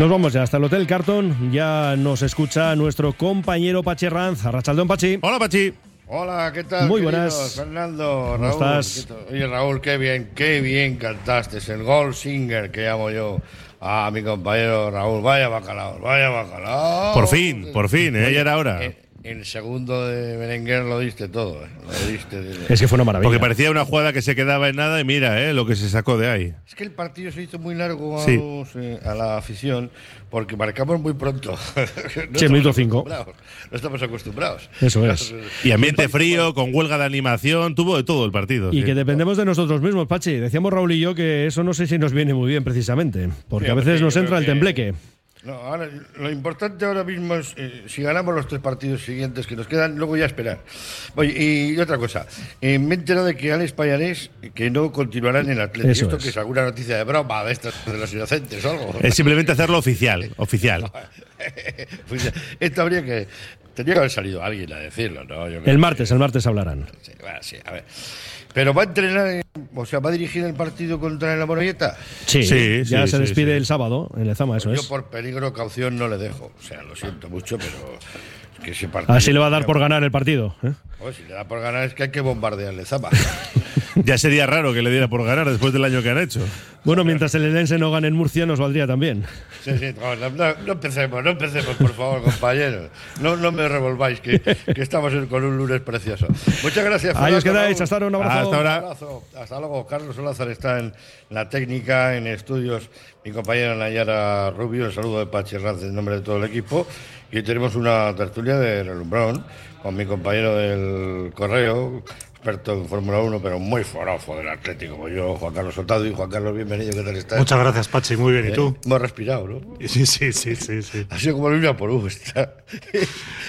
Nos vamos ya hasta el Hotel Carton. Ya nos escucha nuestro compañero Pachi Ranz. Arrachaldón, Pachi. Hola, Pachi. Hola, ¿qué tal? Muy queridos? buenas. Fernando, ¿Cómo Raúl. estás? Oye, Raúl, qué bien, qué bien cantaste. Es el Gold Singer que llamo yo a mi compañero Raúl. Vaya bacalao, vaya bacalao. Por fin, por fin, ¿eh? ya era hora. Eh, El segundo de Berenguer lo diste todo, ¿eh? Lo diste. de- Es que fue una maravilla. Porque parecía una jugada que se quedaba en nada y mira, ¿eh? Lo que se sacó de ahí. Es que el partido se hizo muy largo a, Sí. los, eh, a la afición porque marcamos muy pronto. No Sí, estamos minuto cinco. acostumbrados, No estamos acostumbrados. Eso es. Y ambiente frío, con huelga de animación, tuvo de todo el partido. Y sí. que dependemos de nosotros mismos, Pachi. Decíamos Raúl y yo que eso no sé si nos viene muy bien precisamente, porque Sí, a veces nos entra el que- tembleque. No, ahora, lo importante ahora mismo es eh, si ganamos los tres partidos siguientes que nos quedan, luego ya esperar. Oye, y otra cosa, eh, me he enterado de que Alex Payarés que no continuará en el Atlético. Eso Esto es. que es alguna noticia de broma de estas de los inocentes o algo. Es simplemente hacerlo oficial, oficial. Pues, esto habría que tendría que haber salido alguien a decirlo, ¿no? Yo El que- martes, el martes hablarán. Sí, bueno, sí, a ver. Pero va a entrenar, o sea, va a dirigir el partido contra la Morevieta. Sí, Sí, ya sí, se sí, despide sí. el sábado en Lezama, eso Yo es. por peligro caución no le dejo. O sea, lo siento mucho, pero es que ese partido. Así le va a dar por ganar el partido. ¿eh? Pues si le da por ganar es que hay que bombardearle Zapa. Ya sería raro que le diera por ganar después del año que han hecho. Bueno, mientras el Elense no gane en Murcia, nos valdría también. Sí, sí, no, no, no- empecemos, no empecemos, por favor, compañeros. No, no me revolváis, que, que estamos con un lunes precioso. Muchas gracias. Ahí os quedáis, hasta ahora, un abrazo. Hasta ahora. Un abrazo. Hasta luego. Carlos Olázar está en la técnica, en estudios. Mi compañera Nayara Rubio, el saludo de Pachi Ranz en nombre de todo el equipo. Y hoy tenemos una tertulia de relumbrón con mi compañero del correo, experto en Fórmula 1, pero muy forofo del Atlético, como yo, Juan Carlos Soldado. Y Juan Carlos, bienvenido, ¿qué tal estás? Muchas gracias, Pachi. Muy bien. ¿Y tú? Hemos respirado, ¿no? Sí, sí, sí, sí, sí. Ha sido como el por está.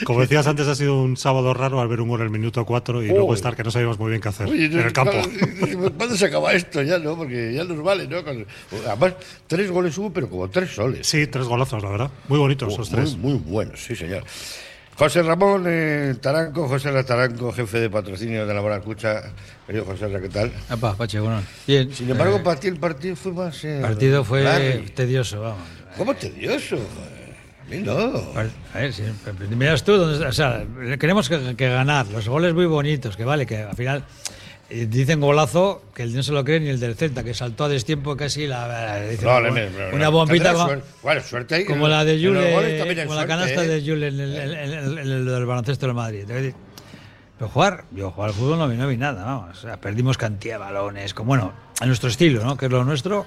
Como decías antes, ha sido un sábado raro al ver un gol en el minuto 4 y luego estar que no sabíamos muy bien qué hacer Oye, en el campo. ¿cuándo, cuándo se acaba esto ya, no? Porque ya nos vale, ¿no? Además, tres goles hubo, pero como tres soles. Sí, tres golazos, la verdad. Muy bonitos esos tres. Muy, muy buenos, sí, señor. José Ramón eh, Taranco, José Ra Taranco, jefe de patrocinio de la Maracucha. Querido José Ra, ¿qué tal? Apa, Pachi, bueno. Bien. Sin embargo, para ti el partido fue más. eh, el partido fue tedioso, vamos. ¿Cómo tedioso? A mí no. A ver, si, miras tú, o sea, queremos que, que ganar, los goles muy bonitos, que vale, que al final eh, dicen golazo, que el no se lo cree ni el del Celta, que saltó a destiempo casi la, dicen, No, una, le- le- una bombita como, suerte. Bueno, suerte como la de Jule, como la canasta ¿eh? de Jule en el, en- en- en- el del baloncesto del Madrid. Pero jugar, yo jugar al fútbol no vi, no vi nada, vamos. O sea, perdimos cantidad de balones, como bueno, a nuestro estilo, ¿no? Que es lo nuestro,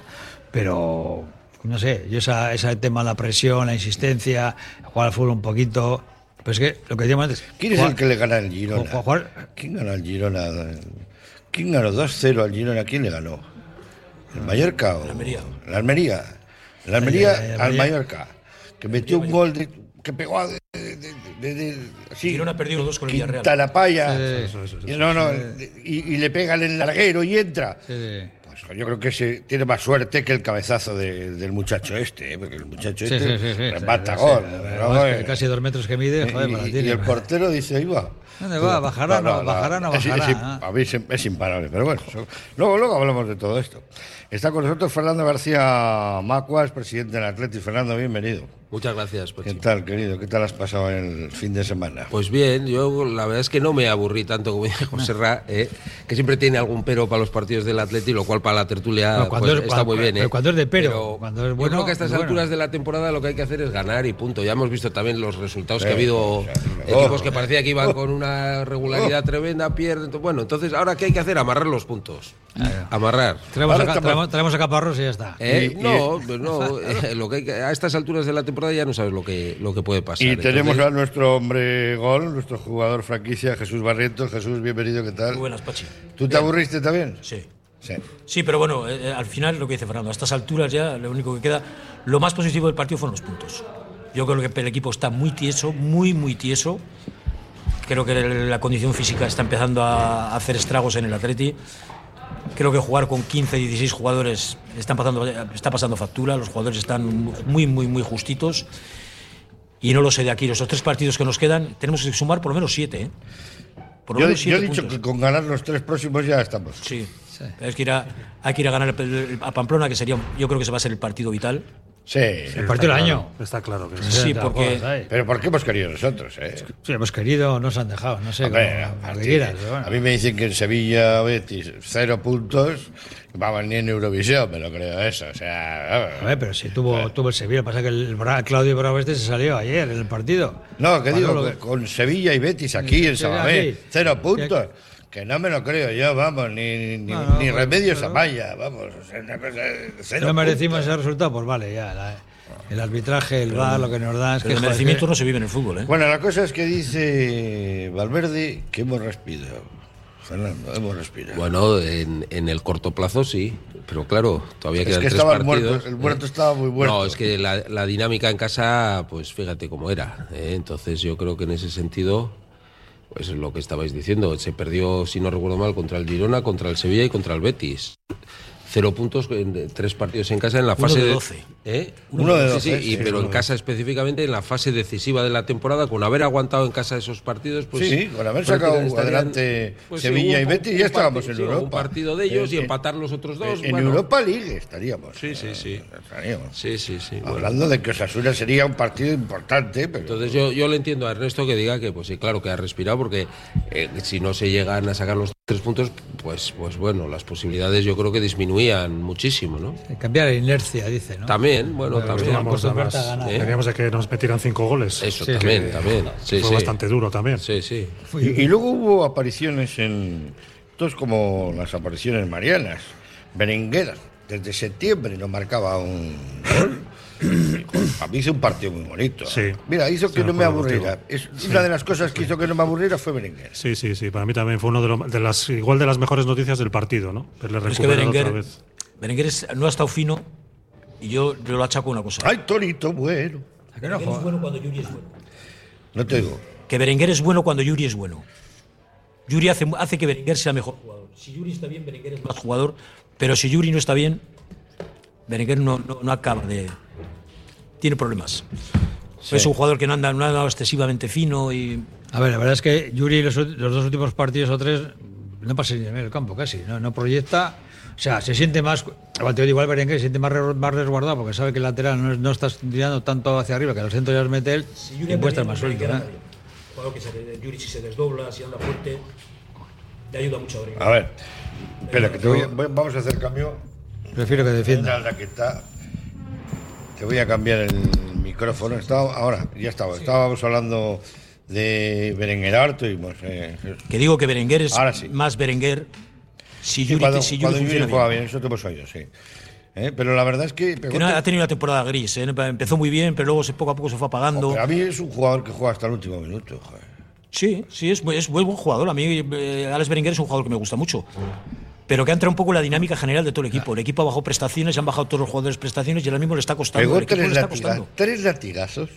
pero no sé, yo esa, ese tema, la presión, la insistencia, jugar al fútbol un poquito. Pues es que lo que decíamos antes. ¿Quién es jugar- el que le gana al Girona? Ju- jugar- ¿Quién ganó al Girona? ¿Quién ganó 2-0 al Girona? ¿Quién le ganó? ¿El Mallorca o...? La Almería. La Almería. La Almería al. Mallorca. Que metió un gol de, que pegó a... De, de, de- de- sí, Girona perdió los dos con el Villarreal. Y no, no, y, y le pega en el larguero y entra. Sí, sí. Pues yo creo que ese tiene más suerte que el cabezazo de- del muchacho este, ¿eh? porque el muchacho este remata gol. casi dos metros que mide, joder, y- y el portero dice, ahí va. ¿Dónde va? ¿Bajará o no? ¿Bajará no es- es- bajará? a mí es, es imparable, pero bueno, eso- luego, luego hablamos de todo esto. Está con nosotros Fernando García Macuas, presidente del Atlético. Fernando, bienvenido. Muchas gracias, Pachi. ¿Qué tal, querido? ¿Qué tal has pasado el fin de semana? Pues bien, yo la verdad es que no me aburrí tanto como dice José Ra, eh, que siempre tiene algún pero para los partidos del Atleti, lo cual para la tertulia No, cuando pues, es- está cuando- muy bien. pero eh. cuando es de pero, cuando es yo bueno, creo que a estas bueno. alturas de la temporada lo que hay que hacer es ganar y punto. Ya hemos visto también los resultados que ha Eh, habido, sea, equipos oh. que parecía que iban con una regularidad tremenda, pierden. Bueno, entonces, ¿ahora qué hay que hacer? Amarrar los puntos. Amarrar. Traemos, a, traemos, traemos a Caparrós y ya está. Eh, Y- y- no, pues no, eh, lo que hay que- a estas alturas de la temporada ya no sabes lo que, lo que puede pasar. Y tenemos Entonces- a nuestro hombre gol, nuestro jugador franquicia, Jesús Barrientos. Jesús, bienvenido, ¿qué tal? Muy buenas, Pachi. ¿Tú te aburriste también? Sí. Sí. Sí, pero bueno, eh, eh, al final lo que dice Fernando, a estas alturas ya lo único que queda, lo más positivo del partido fueron los puntos. Yo creo que el equipo está muy tieso, muy, muy tieso. Creo que la condición física está empezando a hacer estragos en el Atleti. Creo que jugar con 15, 16 jugadores están pasando, está pasando factura, los jugadores están muy, muy, muy justitos. Y no lo sé de aquí, los tres partidos que nos quedan, tenemos que sumar por lo menos siete. ¿eh? Por lo Yo, menos yo he siete dicho puntos. que con ganar los tres próximos ya estamos. Sí. Pero Es que ir a- hay que ir a ganar a Pamplona, que sería, yo creo que se va a ser el partido vital. Sí, El partido del año. Está claro que sí. Porque- pero ¿por qué hemos querido nosotros? Eh? Sí, hemos querido, nos han dejado, no sé, Hombre, como- quieras, bueno. A mí me dicen que en Sevilla, Betis, cero puntos, vamos ni en Eurovisión, me lo creo eso. O sea, A ver, pero si tuvo, tuvo el Sevilla, pasa que el Bra- Claudio Bravo este se salió ayer en el partido. no, que digo, con, Sevilla y Betis aquí en aquí. cero puntos. Que no me lo creo yo, vamos, ni, ni, No, no, ni pues, remedios pero- a Maya, vamos. O sea, una cosa, cero no merecimos ese resultado, pues vale, ya. la- el arbitraje, el VAR, lo que nos da es que. El joder, merecimiento que- no se vive en el fútbol, ¿eh? Bueno, la cosa es que dice Valverde que hemos respirado. Fernando, hemos respirado. Bueno, en, en el corto plazo sí, pero claro, todavía Es quedan que tres estaba el partidos. muerto, el muerto ¿eh? estaba muy muerto. No, es que la, la dinámica en casa, pues fíjate cómo era. ¿eh? Entonces yo creo que en ese sentido, pues lo que estabais diciendo, se perdió, si no recuerdo mal, contra el Girona, contra el Sevilla y contra el Betis. Cero puntos en tres partidos en casa en la Uno fase de 12. ¿Eh? Uno de Sí, 12, sí, y- sí, pero uno en casa específicamente en la fase decisiva de la temporada, con haber aguantado en casa esos partidos, pues Sí, con haber sacado adelante sí, Sevilla un- y Betis, ya estábamos partido, en sí, Europa. Un partido de ellos y En- empatar los otros dos. En bueno. Europa League estaríamos. Sí, sí, sí. Estaríamos. Sí, sí, sí. bueno. Hablando de que Osasuna sería un partido importante, pero Entonces yo, yo le entiendo a Ernesto que diga que pues sí, claro que ha respirado porque eh, si no se llegan a sacar los tres puntos, pues, pues bueno, las posibilidades yo creo que muchísimo, ¿no? Cambiar la inercia, dice, ¿no? También, bueno, también. teníamos- además, que nos metieran cinco goles. Eso Sí, también, también. Sí, Fue sí. bastante duro también. Sí, sí. Y, y luego hubo apariciones en. Esto es como las apariciones marianas. Berenguer, desde septiembre no marcaba un gol. A mí hizo un partido muy bonito. Sí. Mira, hizo que Sí, no me aburriera. Es una de las cosas que hizo que no me aburriera fue Berenguer. Sí, sí, sí. Para mí también fue uno de, lo- de las igual de las mejores noticias del partido, ¿no? Pero es que recuperar otra Berenguer, vez. Berenguer es- no ha estado fino y yo, yo lo achaco una cosa. ¡Ay, Torito, bueno! ¿A qué no Berenguer juega? es bueno cuando Yuri es bueno. No te digo. Que Berenguer es bueno cuando Yuri es bueno. Yuri hace, hace que Berenguer sea mejor jugador. Si Yuri está bien, Berenguer es más jugador. Pero si Yuri no está bien, Berenguer no, no, no acaba de. Tiene problemas. Es un jugador que no anda, no anda excesivamente fino y. A ver, la verdad es que Yuri los, los dos últimos partidos o tres no pasa ni en el campo casi, no, no proyecta. O sea, se siente más. Igual te digo, igual Berenguer se siente más, re- más resguardado porque sabe que el lateral no, no está tirando tanto hacia arriba, que al centro ya los mete él y puede estar más suelto. ¿eh? Jugador que se, Yuri si se desdobla, si anda fuerte, le ayuda mucho a Berenguer. A ver. Espera, que te voy a- voy- vamos a hacer cambio. Prefiero que defienda. La que está. Te voy a cambiar el micrófono. Estaba, ahora, ya estaba. Estábamos hablando de Berenguer Harto y pues, eh, Que digo que Berenguer es Ahora sí. más Berenguer si sí, Yuri, cuando, si Yuri cuando funciona Yuri juega bien. bien, eso te hemos oído, sí. Eh, Pero la verdad es que. Que no, ha tenido una temporada gris, ¿eh? empezó muy bien, pero luego se, poco a poco se fue apagando. A mí es un jugador que juega hasta el último minuto. joder. Sí, sí, es, es buen buen jugador. A mí, eh, Alex Berenguer es un jugador que me gusta mucho. Pero que ha entrado un poco en la dinámica general de todo el equipo. El equipo ha bajado prestaciones, han bajado todos los jugadores prestaciones y ahora mismo le está costando. Pegó tres, le está latiga- costando. tres latigazos.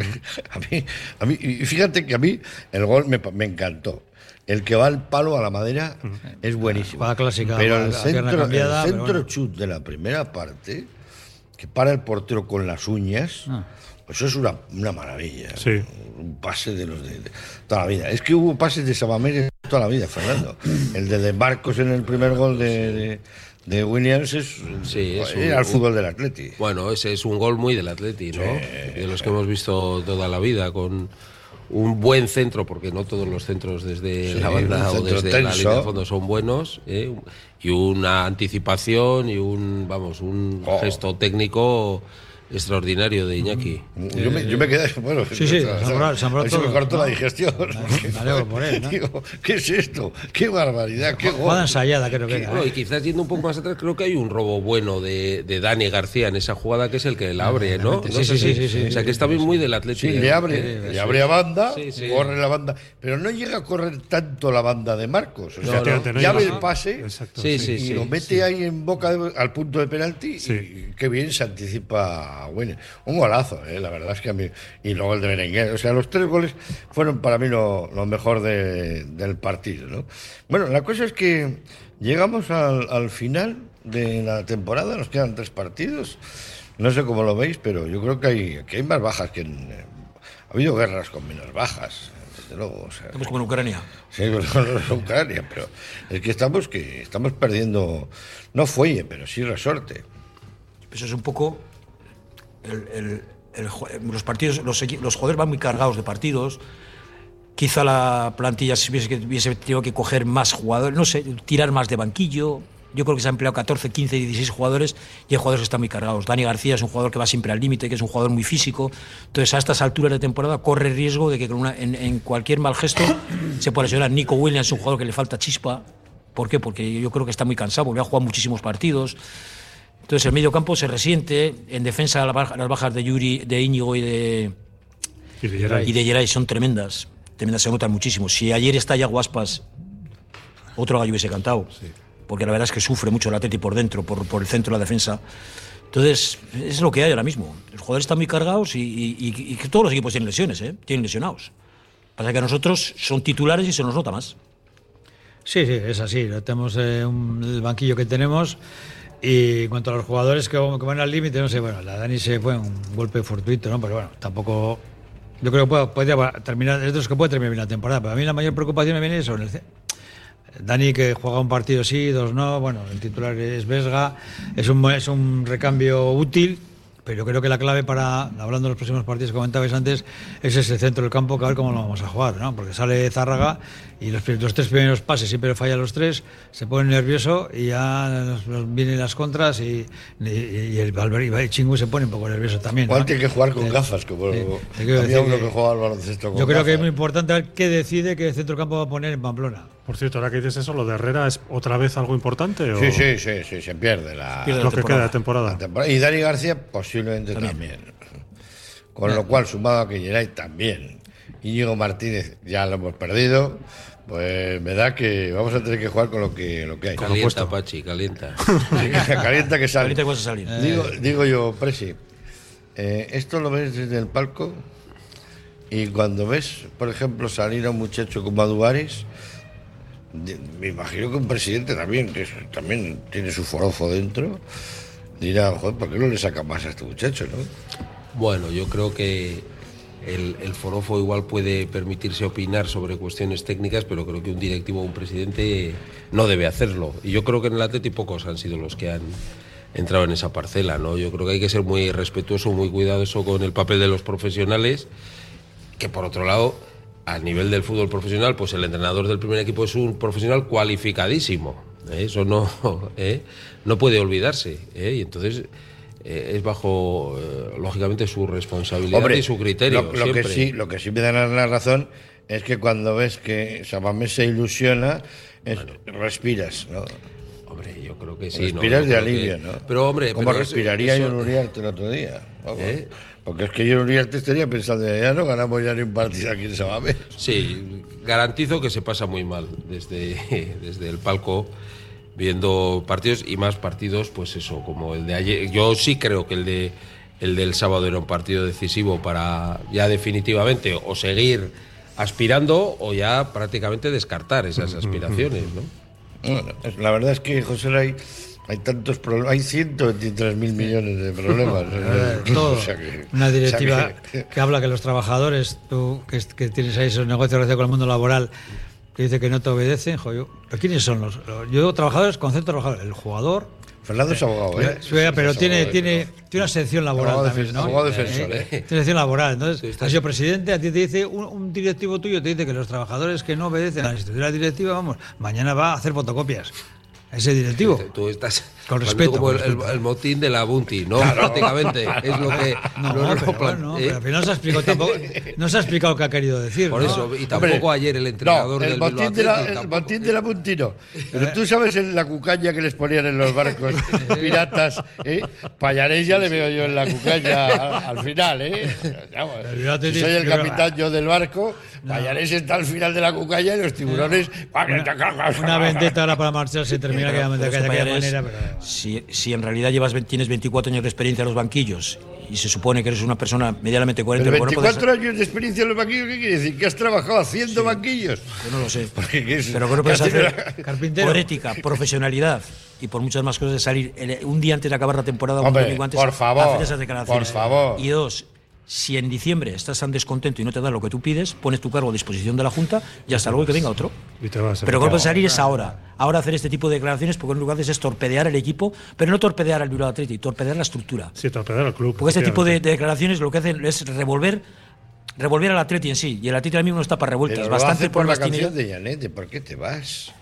a mí, a mí, y fíjate que a mí el gol me, encantó. El que va al palo a la madera es buenísimo. Jugada clásica, pero la- el la centro, cambiada, el pero centro bueno. chut de la primera parte, que para el portero con las uñas, Ah. Eso es una, una maravilla. Sí. Un pase de los de, de toda la vida. Es que hubo pases de Sabamés toda la vida, Fernando. El de, de Marcos en el primer gol de, de- de Williams es, Sí, es un- era el un- fútbol del Atleti. Bueno, ese es un gol muy del Atleti, ¿no? de los que hemos visto toda la vida, con un buen centro, porque no todos los centros desde Sí, la banda o desde la tenso. línea de fondo son buenos, ¿eh? y una anticipación y un, vamos, un Oh. gesto técnico extraordinario de Iñaki. Yo me, yo me quedé, bueno, Sí, sí, se me todo, cortó ¿no? la digestión. Me alegro por él, ¿no? Digo, ¿qué es esto? ¡Qué barbaridad! ¡Qué Jugada ensayada, creo que era. Bueno, ¿eh? y quizás yendo un poco más atrás, creo que hay un robo bueno de, de Dani García en esa jugada que es el que la abre, ¿no? Sí, No sí, si- sí, sí, O sea, sí, que está bien muy del Atleti. Sí, ¿eh? le abre, le abre a banda, Sí, sí. corre la banda, pero no llega a correr tanto la banda de Marcos. O sea, no ya ve el pase Exacto, Sí, sí. sí, y lo mete ahí en boca de- al punto de penalti Sí. y qué bien se anticipa a. Un golazo, eh, la verdad es que a mí. Y luego el de Berenguer. O sea, los tres goles fueron para mí lo, lo mejor de- del partido. ¿no? Bueno, la cosa es que llegamos al, al final de la temporada, nos quedan tres partidos. No sé cómo lo veis, pero yo creo que hay, que hay más bajas que en. eh, ha habido guerras con menos bajas, desde luego. O sea, Estamos como en Ucrania. Sí, no, no es Ucrania, pero es que estamos que estamos perdiendo, no fuelle, pero sí resorte. Eso es un poco los partidos, los, jugadores van muy cargados de partidos. Quizá la plantilla se hubiese, tenido que coger más jugadores, no sé, tirar más de banquillo. Yo creo que se han empleado 14, 15, 16 jugadores y hay jugadores que están muy cargados. Dani García es un jugador que va siempre al límite, que es un jugador muy físico. Entonces, a estas alturas de temporada corre riesgo de que con en, cualquier mal gesto se pueda lesionar. Nico Williams es un jugador que le falta chispa. ¿Por qué? Porque yo creo que está muy cansado, volvió a jugar muchísimos partidos. Entonces, el medio campo se resiente. En defensa, la baja- las bajas de Yuri, de Íñigo y de, Y de Geray. y de Geray son tremendas. Tremendas, se notan muchísimo. Si ayer está ya Guaspas, otro gallo hubiese cantado. Porque la verdad es que sufre mucho el Atleti por dentro, por, por el centro de la defensa. Entonces, es lo que hay ahora mismo. Los jugadores están muy cargados y, y- y- y que todos los equipos tienen lesiones, ¿eh? Tienen lesionados. Pasa que a nosotros son titulares y se nos nota más. Sí, sí, es así. Tenemos eh, un- el banquillo que tenemos. Y en cuanto a los jugadores que, van al límite, no sé, bueno, la Dani se fue un golpe fortuito, ¿no? Pero bueno, tampoco. Yo creo que podría terminar, es de los que puede terminar bien la temporada. Pero a mí la mayor preocupación me viene sobre el. ce- Dani que juega un partido sí, dos no. Bueno, el titular es Vesga. Es un, es un recambio útil. Pero yo creo que la clave para, hablando de los próximos partidos que comentabais antes, es ese centro del campo, que a ver cómo lo vamos a jugar, ¿no? Porque sale Zárraga y los, tres primeros pases siempre falla los tres, se pone nervioso y ya nos- vienen las contras y, y, y el Valverde y Chingu se pone un poco nervioso también. ¿no? Igual tiene que jugar con Eh, gafas, como había decir uno que- que jugaba al baloncesto con Yo creo que es muy importante ver qué decide qué centro del campo va a poner en Pamplona. Por cierto, ahora que dices eso, ¿lo de Herrera es otra vez algo importante? O Sí, sí, sí, sí, se pierde la, Pierde Lo que temporada. queda de temporada. Y Dani García posiblemente también. Con lo cual, sumado a que Geray también. Íñigo Martínez ya lo hemos perdido. Pues me da que vamos a tener que jugar con lo que, lo que hay. Calienta, Pachi, calienta. Calienta que sale. Ahorita vas a salir. Digo, digo yo, Presi, eh, esto lo ves desde el palco y cuando ves, por ejemplo, salir a un muchacho como Aduares, me imagino que un presidente también, que también tiene su forofo dentro, dirá, joder, ¿por qué no le saca más a este muchacho, no? Bueno, yo creo que el, el forofo igual puede permitirse opinar sobre cuestiones técnicas, pero creo que un directivo o un presidente no debe hacerlo. Y yo creo que en el Atleti pocos han sido los que han entrado en esa parcela, ¿no? Yo creo que hay que ser muy respetuoso, muy cuidadoso con el papel de los profesionales, que por otro lado, a nivel del fútbol profesional, pues el entrenador del primer equipo es un profesional cualificadísimo. ¿eh? Eso no, ¿eh? no puede olvidarse. ¿eh? Y entonces es bajo, lógicamente, su responsabilidad y su criterio. Lo, lo que sí, lo que sí me da la razón es que cuando ves que Sabamés se ilusiona, es- respiras, ¿no? Hombre, yo creo que sí. Respiras de que- alivio, ¿no? Pero, hombre, pero eso- respiraría eso- yo Uriarte el otro día. Porque es que yo Uriarte estaría pensando, ya no ganamos ya ni un partido aquí en Sabamés. Sí, garantizo que se pasa muy mal desde, desde el palco viendo partidos y más partidos, pues eso, como el de ayer. Yo sí creo que el de el del sábado era un partido decisivo para ya definitivamente o seguir aspirando o ya prácticamente descartar esas aspiraciones, ¿no? Bueno, es- la verdad es que, José, hay, hay tantos problemas, hay 123 mil millones de problemas. Todo. O sea que- Una o sea directiva que- que, habla que los trabajadores, tú que, que tienes ahí esos negocios relacionados con el mundo laboral, que dice que no te obedecen, jo, yo- ¿pero quiénes son los? los- Yo digo trabajadores, concepto de trabajador, el jugador. Fernando es abogado, ¿eh? Sí, pero Es tiene, abogado, tiene, ¿no? tiene una sección laboral Abogado también, defen- ¿no? abogado defensor, Eh. Tiene sección laboral. Entonces, has sido presidente, a ti te dice, un, un directivo tuyo te dice que los trabajadores que no obedecen a la institución directiva, vamos, mañana va a hacer fotocopias. Ese directivo. Con respeto, como con el, el- respeto. el motín de la Bunty, ¿no? Prácticamente es lo que No, no, no, pero, plan- bueno, ¿eh? pero al final no se ha explicado tampoco, no se ha explicado qué ha querido decir. Por ¿no? eso, y tampoco Hombre, ayer el entrenador no, el del Bilbao de la, el tampoco. botín de la Puntino. Pero tú sabes en la cucaña que les ponían en los barcos piratas, ¿eh? Payarés ya le veo yo en la cucaña al, al final, ¿eh? Vamos, El si soy el capitán yo del barco, Payarés está al final de la cucaña y los tiburones... Una vendetta ahora para marcharse termina que de aquella manera, pero... si, si en realidad llevas, tienes 24 años de experiencia en los banquillos y se supone que eres una persona medianamente coherente, Pero lo que no puedes- 24 años de experiencia en los banquillos, ¿qué quiere decir? ¿Que has trabajado haciendo banquillos? yo no lo sé. Pero creo que puedes hacer Carpintero. por ética, profesionalidad y por muchas más cosas de salir el- un día antes de acabar la temporada, Hombre, un antes, por favor, hacer esas declaraciones. por favor. Y dos, Si en diciembre estás tan descontento y no te dan lo que tú pides, pones tu cargo a disposición de la Junta y hasta luego que venga otro. Pero lo que puede salir es ahora. Ahora hacer este tipo de declaraciones porque en lugar de eso es torpedear el equipo, pero no torpedear al Bilbao Athletic, torpedear la estructura. Sí, torpedear al club. Porque este tipo de, de declaraciones lo que hacen es revolver revolver al Atleti en sí. Y el Atleti ahora mismo no está para revueltas. Pero lo Bastante hace por la tiene canción de Janet, de ¿por qué te vas?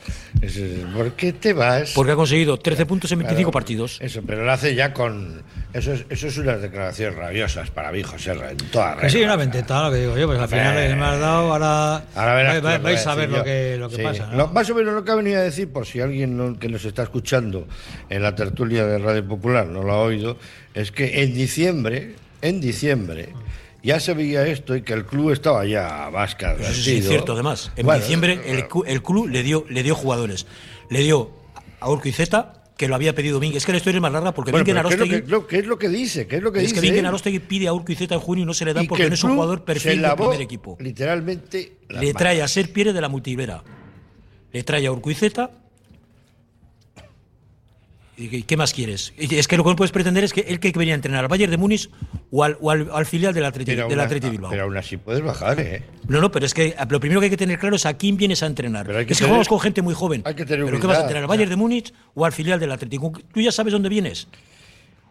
Es, ¿Por qué te vas? porque ha conseguido 13 puntos en 25 Claro, partidos. Eso, pero lo hace ya con. Eso es, eso es unas declaraciones rabiosas para mí, José, en toda Que sí, regla. una lo que digo yo, pues al final me has dado, ahora, Ahora verás vais, lo a ver lo que, lo que Sí. pasa. ¿no? Lo- más o menos lo que ha venido a decir, por si alguien no- que nos está escuchando en la tertulia de Radio Popular no lo ha oído, es que en diciembre, en diciembre, ya se veía esto y que el club estaba ya más que Eso sí es cierto, además. En Bueno, diciembre el, club le dio, le dio jugadores. Le dio a Urquizeta, que lo había pedido Vingue. Es que la historia es más larga porque Bueno, Vingue pero ¿qué, es lo que, lo- qué es lo que dice? ¿Qué es lo que es dice? que él? Arostegui pide a Urquizeta en junio y no se le Y que porque no es un jugador perfil del primer equipo. Literalmente. Le trae a Ser Pierre de la Multivera. Le trae a Urquizeta. ¿Y qué- qué más quieres? Y Es que lo que no puedes pretender es que él que venía a entrenar al Bayern de Múnich o al, o al- al filial del Atleti, Pero del Atleti Bilbao. Pero aún así puedes bajar, ¿eh? No, no, pero es que lo primero que hay que tener claro es a quién vienes a entrenar. Pero hay que es que jugamos con gente muy joven. hay que tener ¿Pero qué vas a entrenar? ¿Al. Bayern de Múnich o al filial del Atlético? Tú ya sabes dónde vienes.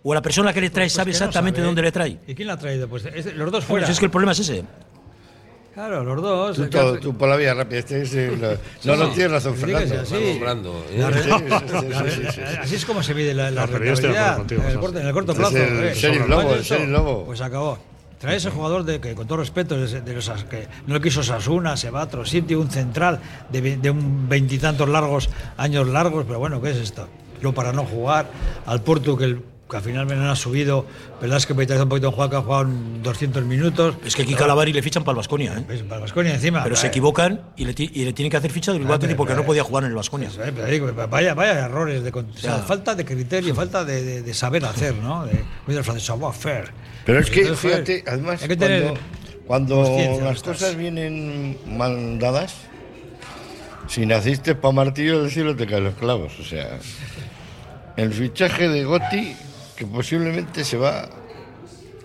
O a la persona que le trae Pues sabe que no exactamente sabe. dónde le trae. ¿Y quién la ha traído? Pues es- los dos fuera. si es que el problema es ese. Claro, los dos. Tú, el que todo- ha- tú por la vía rápida. Este es el- no, no, tienes razón, Sí, Fernando. sí, sí. ¿eh? Sí, sí, sí, sí, sí, sí. Así es como se mide la, la No, rentabilidad contigo, en el corto, en el corto plazo. el eh. Sobre- Lobo, ¿Vale el esto? Sheriff Lobo. Pues acabó. Trae ese jugador de que con todo respeto de, de los que no le quiso Sasuna, se va a otro sitio, un central de, de un veintitantos largos años largos, pero bueno, ¿qué es esto? Luego para no jugar al Porto que, el, que al final me han subido, verdad es que me interesa un poquito en juego que ha jugado en 200 minutos. Es que aquí Calavari le fichan para el Vasconia, ¿eh? Pues, Para Baskonia encima. Pero se equivocan y le, y le tienen que hacer ficha del Bilbao porque no podía jugar en el Vasconia. Eso, eh, digo, vaya, vaya errores de con- o sea, Ya. falta de criterio, falta de, de- de saber hacer, ¿no? De, muy del francés, savoir faire. Pero es que, fíjate, además, hay que tener cuando, las cosas vienen mal dadas, si naciste pa' martillo del cielo te caen los clavos. O sea, el fichaje de Gotti, que posiblemente se va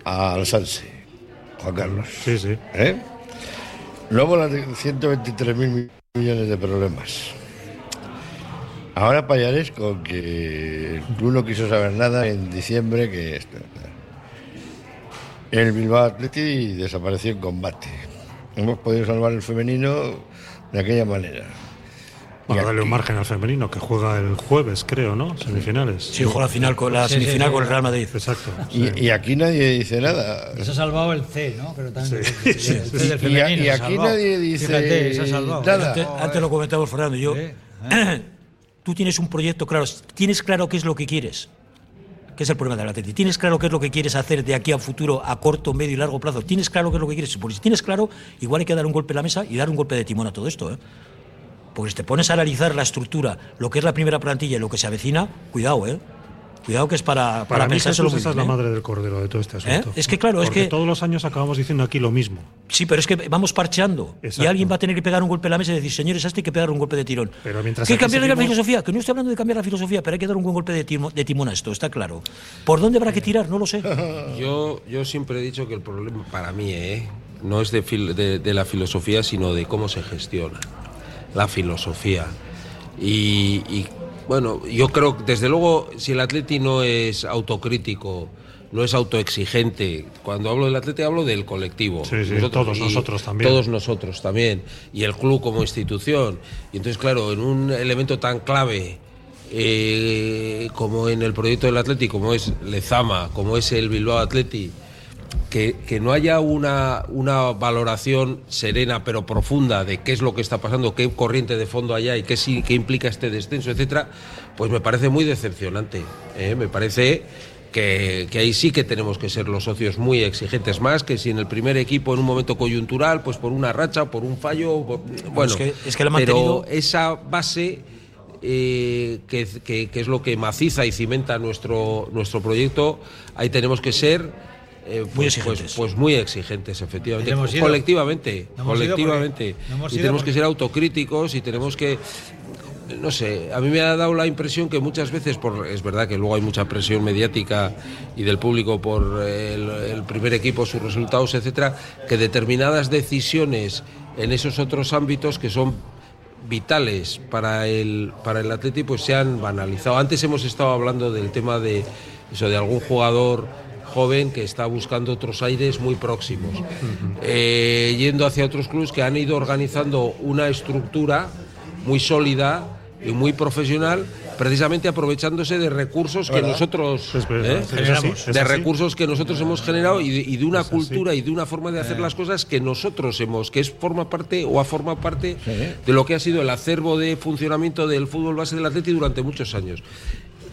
al Sanse, Juan Carlos. Sí, sí. ¿eh? Luego las de 123 mil millones de problemas. Ahora Payares con que el club no quiso saber nada en diciembre que esto. El Bilbao Athletic desapareció en combate. Hemos podido salvar el femenino de aquella manera. Bueno, Y darle un margen al femenino que juega el jueves, creo, ¿no? Semifinales. Sí, jugó la final con la Sí, semifinal sí. con el Real Madrid. Exacto. sí. Y, y aquí nadie dice nada. Y se ha salvado el C, ¿no? Pero también Sí. el C del Y- y femenino y aquí nadie dice Fíjate, se ha salvado. nada. Antes, antes lo comentamos, Fernando. Yo, Sí, tú tienes un proyecto claro. Tienes claro qué es lo que quieres. ¿Qué es el problema del Atleti? Tienes claro qué es lo que quieres hacer de aquí a futuro, a corto, medio y largo plazo. Tienes claro qué es lo que quieres. Porque si tienes claro, igual hay que dar un golpe en la mesa y dar un golpe de timón a todo esto. ¿eh? Porque si te pones a analizar la estructura, lo que es la primera plantilla y lo que se avecina, cuidado, ¿eh? Cuidado que es para, para, Para mí, pensárselo muy esa es bien, la ¿eh? madre del cordero de todo este asunto. Es que, claro, es Porque que- todos los años acabamos diciendo aquí lo mismo. Sí, pero es que vamos parcheando. Y Exacto. alguien va a tener que pegar un golpe en la mesa y decir, señores, este hay que pegar un golpe de tirón. Pero mientras ¿Qué cambiar la seguimos- filosofía? Que no estoy hablando de cambiar la filosofía, pero hay que dar un buen golpe de, timo- de timón a esto, está claro. ¿Por dónde habrá que tirar? No lo sé. Yo, yo siempre he dicho que el problema para mí ¿eh? no es de, fil- de- de la filosofía, sino de cómo se gestiona la filosofía. Y, y, bueno, yo creo que desde luego, si el atleti no es autocrítico, no es autoexigente, cuando hablo del atleti hablo del colectivo. Sí, sí, todos nosotros también. Todos nosotros también. Y el club como institución. Y entonces, claro, en un elemento tan clave eh, como en el proyecto del Atleti, como es Lezama, como es el Bilbao Atleti, que, que no haya una, una valoración serena pero profunda de qué es lo que está pasando, qué corriente de fondo hay y qué, sí, qué implica este descenso, etcétera, pues me parece muy decepcionante. ¿eh? Me parece que, que ahí sí que tenemos que ser los socios muy exigentes, más que si en el primer equipo en un momento coyuntural, pues por una racha, por un fallo, por- bueno, es que- es que lo pero esa base eh, que, que- que es lo que maciza y cimenta nuestro, nuestro proyecto, ahí tenemos que ser eh, pues, exigentes. Pues, pues muy exigentes, efectivamente. Hemos colectivamente, hemos colectivamente. hemos y tenemos que ser autocríticos y tenemos que no sé, a mí me ha dado la impresión que muchas veces, por, es verdad que luego hay mucha presión mediática y del público por el, el primer equipo, sus resultados, etcétera, que determinadas decisiones en esos otros ámbitos que son vitales para el para el Atleti pues se han banalizado. Antes hemos estado hablando del tema de eso de algún jugador joven que está buscando otros aires muy próximos, Eh, yendo hacia otros clubes que han ido organizando una estructura muy sólida y muy profesional, precisamente aprovechándose de recursos que nosotros Es verdad, ¿eh? es así, Generamos. es de recursos que nosotros hemos generado y de, y de una cultura y de una forma de hacer las cosas que nosotros hemos, que es forma parte o ha formado parte de lo que ha sido el acervo de funcionamiento del fútbol base del Atleti durante muchos años.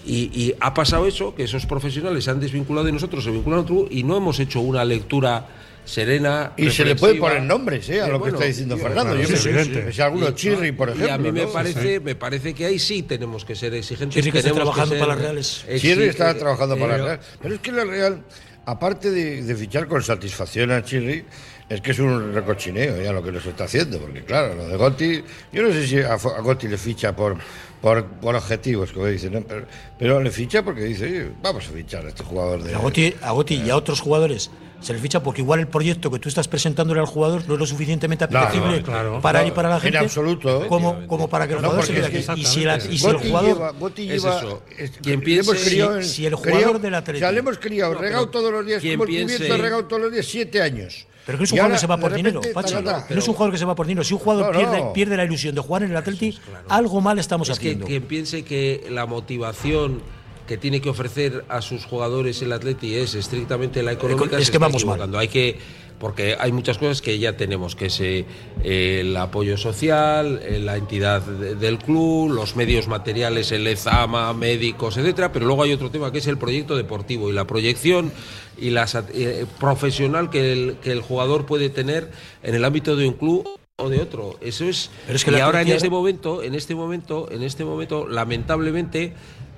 Y, y ha pasado eso, que esos profesionales se han desvinculado de nosotros, se vinculan a otro y no hemos hecho una lectura serena. Y se le puede poner nombres ¿eh? a Eh, lo bueno, que está diciendo tío, Fernando. claro, Yo es me, me sé alguno, Chirri, por ejemplo. Y a mí me ¿no? parece, me parece que ahí sí tenemos que ser exigentes. Chirri que está trabajando ser para las Reales. Chirri está trabajando para la pero- Real. Pero es que la Real, aparte de, de fichar con satisfacción a Chirri, es que es un recochineo ya lo que nos está haciendo. Porque claro, lo de Gotti, yo no sé si a Gotti le ficha por, por, por objetivos, como dicen, ¿no? pero, pero le ficha porque dice, "Oye, vamos a fichar a este jugador de... A Gotti, a Gotti y a otros jugadores se les ficha porque igual el proyecto que tú estás presentándole al jugador no es lo suficientemente apetecible no, claro. para No, él y para la en gente. absoluto. Como, como para que el No, jugador se quede aquí. Y si, la- y si Gotti el jugador. lleva, Gotti Es lleva- eso. es- Quien le hemos piense- criado en- si- si el jugador del Atleti- O sea, le hemos criado, regado todos los días, quien como el piense- pimiento regado todos los días, siete años. Pero que no es un jugador ahora, que se va por dinero, ta. No es un jugador que se va por dinero. Si un jugador No, no. Pierde, pierde la ilusión de jugar en el Atleti, algo mal estamos Es que haciendo. quien piense que la motivación que tiene que ofrecer a sus jugadores el Atleti es estrictamente la económica, Es que vamos mal. Hay que porque hay muchas cosas que ya tenemos, que es eh, el apoyo social, eh, la entidad de- del club, los medios materiales, el EZAMA, médicos, etcétera, pero luego hay otro tema que es el proyecto deportivo y la proyección y la eh, profesional que el, que el jugador puede tener en el ámbito de un club o de otro. Eso es, Pero es que y ahora en este momento, en este momento, en este momento, lamentablemente,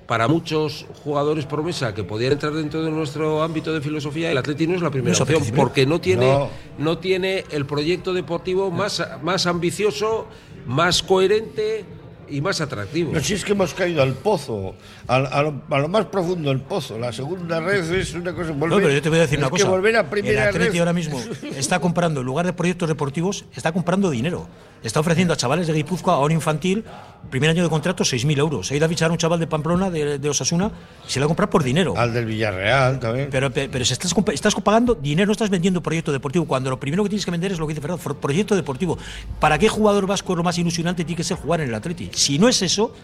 para muchos jugadores promesa que podían entrar dentro de nuestro ámbito de filosofía, el Atleti no es la primera No opción, porque no tiene, No. no. tiene el proyecto deportivo más, más ambicioso, más coherente y más atractivo. No, si es que hemos caído al pozo, al- a, lo, a lo más profundo del pozo. La segunda red es una cosa. No, volver- pero yo te voy a decir una que cosa. volver a el primera Atleti red. ahora mismo está comprando, en lugar de proyectos deportivos, está comprando dinero. Está ofreciendo a chavales de Guipúzcoa, a un infantil, primer año de contrato, 6.000 euros. Se ha ido a fichar a un chaval de Pamplona, de, de Osasuna, y se le ha comprado por dinero. Al del Villarreal también. Pero, pe- pero si estás, compa- estás pagando dinero, no estás vendiendo proyecto deportivo. Cuando lo primero que tienes que vender es lo que dice Fernando, proyecto deportivo. ¿Para qué jugador vasco lo más ilusionante tiene que ser jugar en el Atleti? Si no es eso,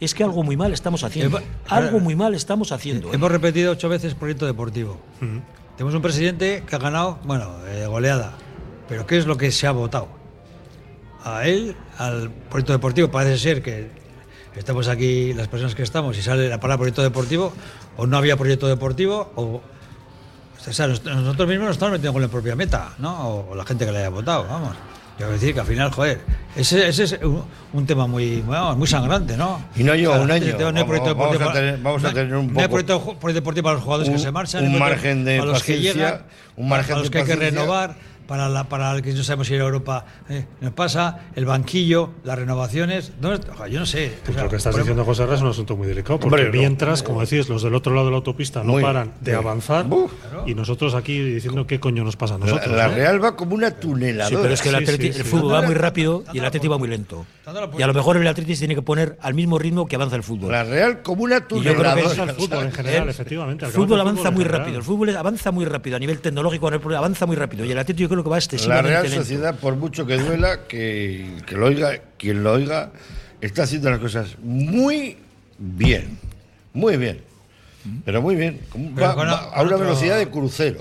es que algo muy mal estamos haciendo. Eh, Algo muy mal estamos haciendo. ¿eh? Hemos repetido ocho veces proyecto deportivo. Tenemos un presidente que ha ganado, bueno, eh, goleada. Pero ¿qué es lo que se ha votado? A él, al proyecto deportivo. Parece ser que estamos aquí, las personas que estamos, y sale la palabra proyecto deportivo, o no había proyecto deportivo, o. O sea, nos- nosotros mismos nos estamos metiendo con la propia meta, ¿no? O, o la gente que le haya votado, vamos. Yo quiero decir que al final, joder, ese, ese es un, un tema muy, muy sangrante, ¿no? Y no lleva la un año. no hay proyecto Vamos- a tener- vamos a no hay- tener un no hay poco- proyecto deportivo para los jugadores un- que se marchan, un margen de para los que llegan, un margen para los que hay que renovar, para, la, para el que no sabemos ir a Europa. eh, nos pasa el banquillo, las renovaciones. ¿dónde está? Ojalá, yo no sé. o Pues sea, lo que estás ejemplo, diciendo, José Ra, es un asunto muy delicado, porque Hombre, no. mientras, como decís, los del otro lado de la autopista no Muy- paran de avanzar Buf. y nosotros aquí diciendo qué coño nos pasa a nosotros. la ¿no? Real va como una tuneladora. Sí, pero es que el, Atleti- sí, el fútbol va muy rápido y el Atleti va muy lento. Y a lo mejor el Atleti se tiene que poner al mismo ritmo que avanza el fútbol. La Real como una Y yo creo que tuneladora. es al fútbol en general, efectivamente. El fútbol avanza muy rápido, el fútbol avanza muy rápido a nivel tecnológico, avanza muy rápido. Y el Atleti creo que va La excesivamente Real lento. Sociedad, por mucho que duela, que, que lo oiga, quien lo oiga, está haciendo las cosas muy bien. Muy bien. Pero muy bien. Pero va- con- va a una otro- velocidad de crucero.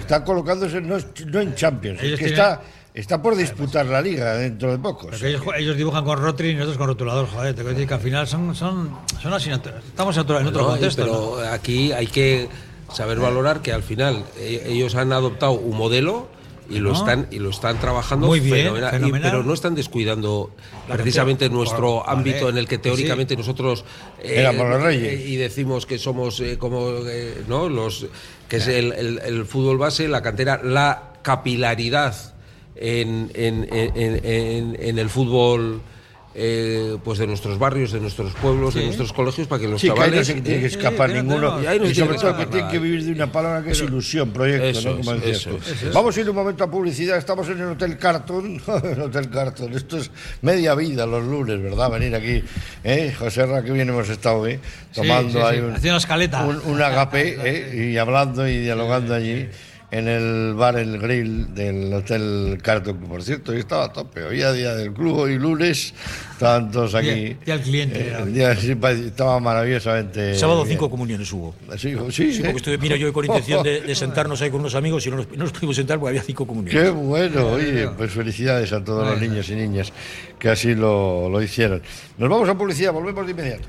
Está colocándose no, no en Champions, es que tienen- está, está por disputar la liga dentro de poco. Porque ellos, ellos dibujan con Rotary y nosotros con rotulador, joder, te quiero decir que al final son, son, son asignaturas. Estamos en otro, en otro No, contexto. pero ¿no? aquí hay que saber valorar que al final eh, ellos han adoptado un modelo y lo No. están y lo están trabajando Muy bien, fenomenal, y- pero no están descuidando precisamente nuestro Vale, ámbito en el que sí. teóricamente nosotros eh, Éramos los reyes. eh, y decimos que somos eh, como eh, no los que es el, el- el fútbol base la cantera la capilaridad en, en- en- en- en- en el fútbol eh, pues de nuestros barrios, de nuestros pueblos, de nuestros colegios, para que los Sí, que ahí no chavales... se tiene que eh, escapar eh, ninguno. y no sobre que todo que escapar tiene que vivir de una palabra que es ilusión, proyecto, Eso ¿no? Como es, eso. Vamos a ir un momento a publicidad. Estamos en el Hotel Carton. el Hotel Carton. Esto es media vida los lunes, ¿verdad? Venir aquí. ¿eh? José Ra, que bien hemos estado, ¿eh? Tomando sí, sí. ahí un, Haciendo escaleta. un, un agape ¿eh? y hablando y dialogando allí. En el bar El Grill del Hotel Carton, que por cierto, hoy estaba a tope. Hoy a día del club, hoy lunes, estaban todos aquí. Día del cliente, Eh, el día estaba maravillosamente. Sábado cinco comuniones hubo. Sí, sí, Sí, ¿eh? porque estuve, mira, yo con intención de, de sentarnos ahí con unos amigos y no nos, no nos pudimos sentar porque había cinco comuniones. Qué bueno, oye, pues felicidades a todos los niños y niñas que así lo, lo hicieron. Nos vamos a publicidad, volvemos de inmediato.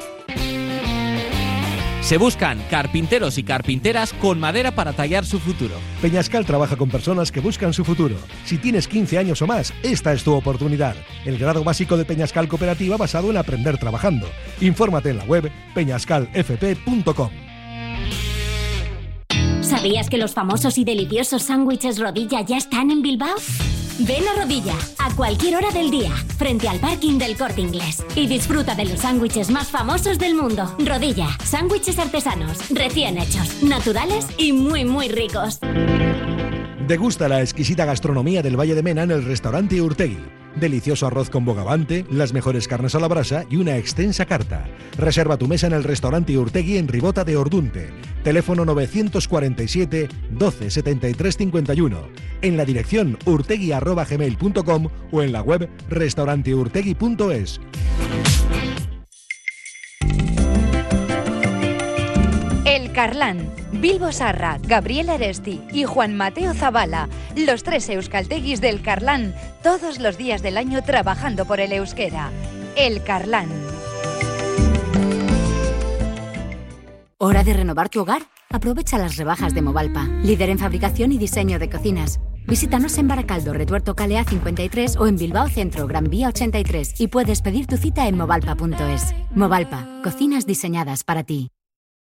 Se buscan carpinteros y carpinteras con madera para tallar su futuro. Peñascal trabaja con personas que buscan su futuro. Si tienes 15 años o más, esta es tu oportunidad. El grado básico de Peñascal Cooperativa basado en aprender trabajando. Infórmate en la web peñascalfp.com. ¿Sabías que los famosos y deliciosos sándwiches rodilla ya están en Bilbao? Ven a Rodilla a cualquier hora del día, frente al parking del Corte Inglés, y disfruta de los sándwiches más famosos del mundo. Rodilla, sándwiches artesanos, recién hechos, naturales y muy muy ricos. Degusta la exquisita gastronomía del Valle de Mena en el restaurante Urtegui. Delicioso arroz con bogavante, las mejores carnes a la brasa y una extensa carta. Reserva tu mesa en el restaurante Urtegui en Ribota de Ordunte. Teléfono 947 12 73 51. En la dirección urtegui.gmail.com o en la web restauranteurtegui.es. Carlán, Bilbo Sarra, Gabriel Aresti y Juan Mateo Zavala, los tres euskalteguis del Carlán, todos los días del año trabajando por el euskera. El Carlán. ¿Hora de renovar tu hogar? Aprovecha las rebajas de Movalpa, líder en fabricación y diseño de cocinas. Visítanos en Baracaldo, Retuerto Calea 53 o en Bilbao Centro, Gran Vía 83 y puedes pedir tu cita en movalpa.es. Movalpa, cocinas diseñadas para ti.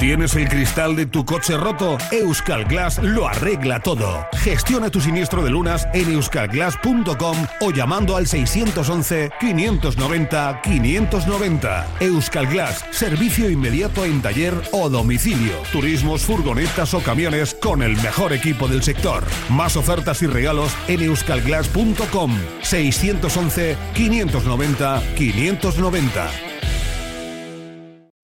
¿Tienes el cristal de tu coche roto? Euskal Glass lo arregla todo. Gestiona tu siniestro de lunas en euskalglass.com o llamando al 611-590-590. Euskal Glass, servicio inmediato en taller o domicilio. Turismos, furgonetas o camiones con el mejor equipo del sector. Más ofertas y regalos en euskalglass.com. 611-590-590.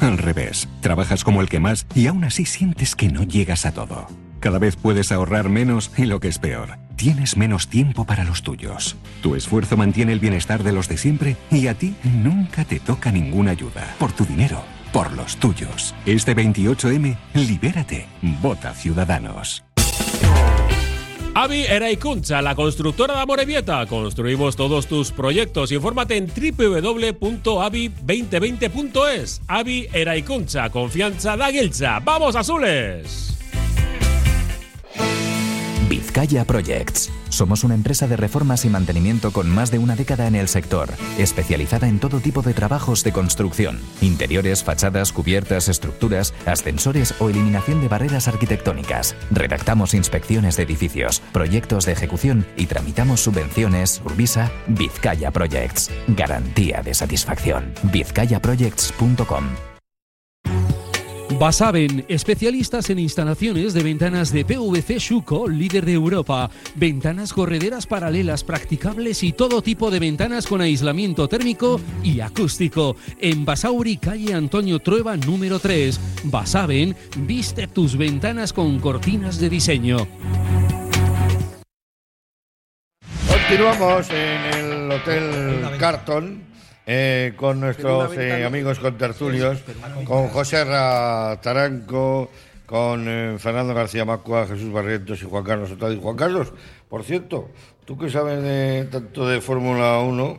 Al revés, trabajas como el que más y aún así sientes que no llegas a todo. Cada vez puedes ahorrar menos y lo que es peor, tienes menos tiempo para los tuyos. Tu esfuerzo mantiene el bienestar de los de siempre y a ti nunca te toca ninguna ayuda. Por tu dinero, por los tuyos. Este 28M, libérate. Vota Ciudadanos. Avi Eraikuntza, la constructora de Amorebieta. Construimos todos tus proyectos. Infórmate en www.avi2020.es. Avi Eraikuntza, confianza da giltza. ¡Vamos, azules! Vizcaya Projects. Somos una empresa de reformas y mantenimiento con más de una década en el sector, especializada en todo tipo de trabajos de construcción, interiores, fachadas, cubiertas, estructuras, ascensores o eliminación de barreras arquitectónicas. Redactamos inspecciones de edificios, proyectos de ejecución y tramitamos subvenciones Urbisa Vizcaya Projects. Garantía de satisfacción. vizcayaprojects.com Basaben, especialistas en instalaciones de ventanas de PVC Shuko, líder de Europa. Ventanas correderas paralelas practicables y todo tipo de ventanas con aislamiento térmico y acústico. En Basauri, calle Antonio Trueba, número 3. Basaben, viste tus ventanas con cortinas de diseño. Continuamos en el Hotel Carton. Eh, con nuestros eh, amigos contertulios, con José Ra Taranco, con eh, Fernando García Macua, Jesús Barrientos y Juan Carlos Otado. Y Juan Carlos, por cierto, tú que sabes de, tanto de Fórmula 1,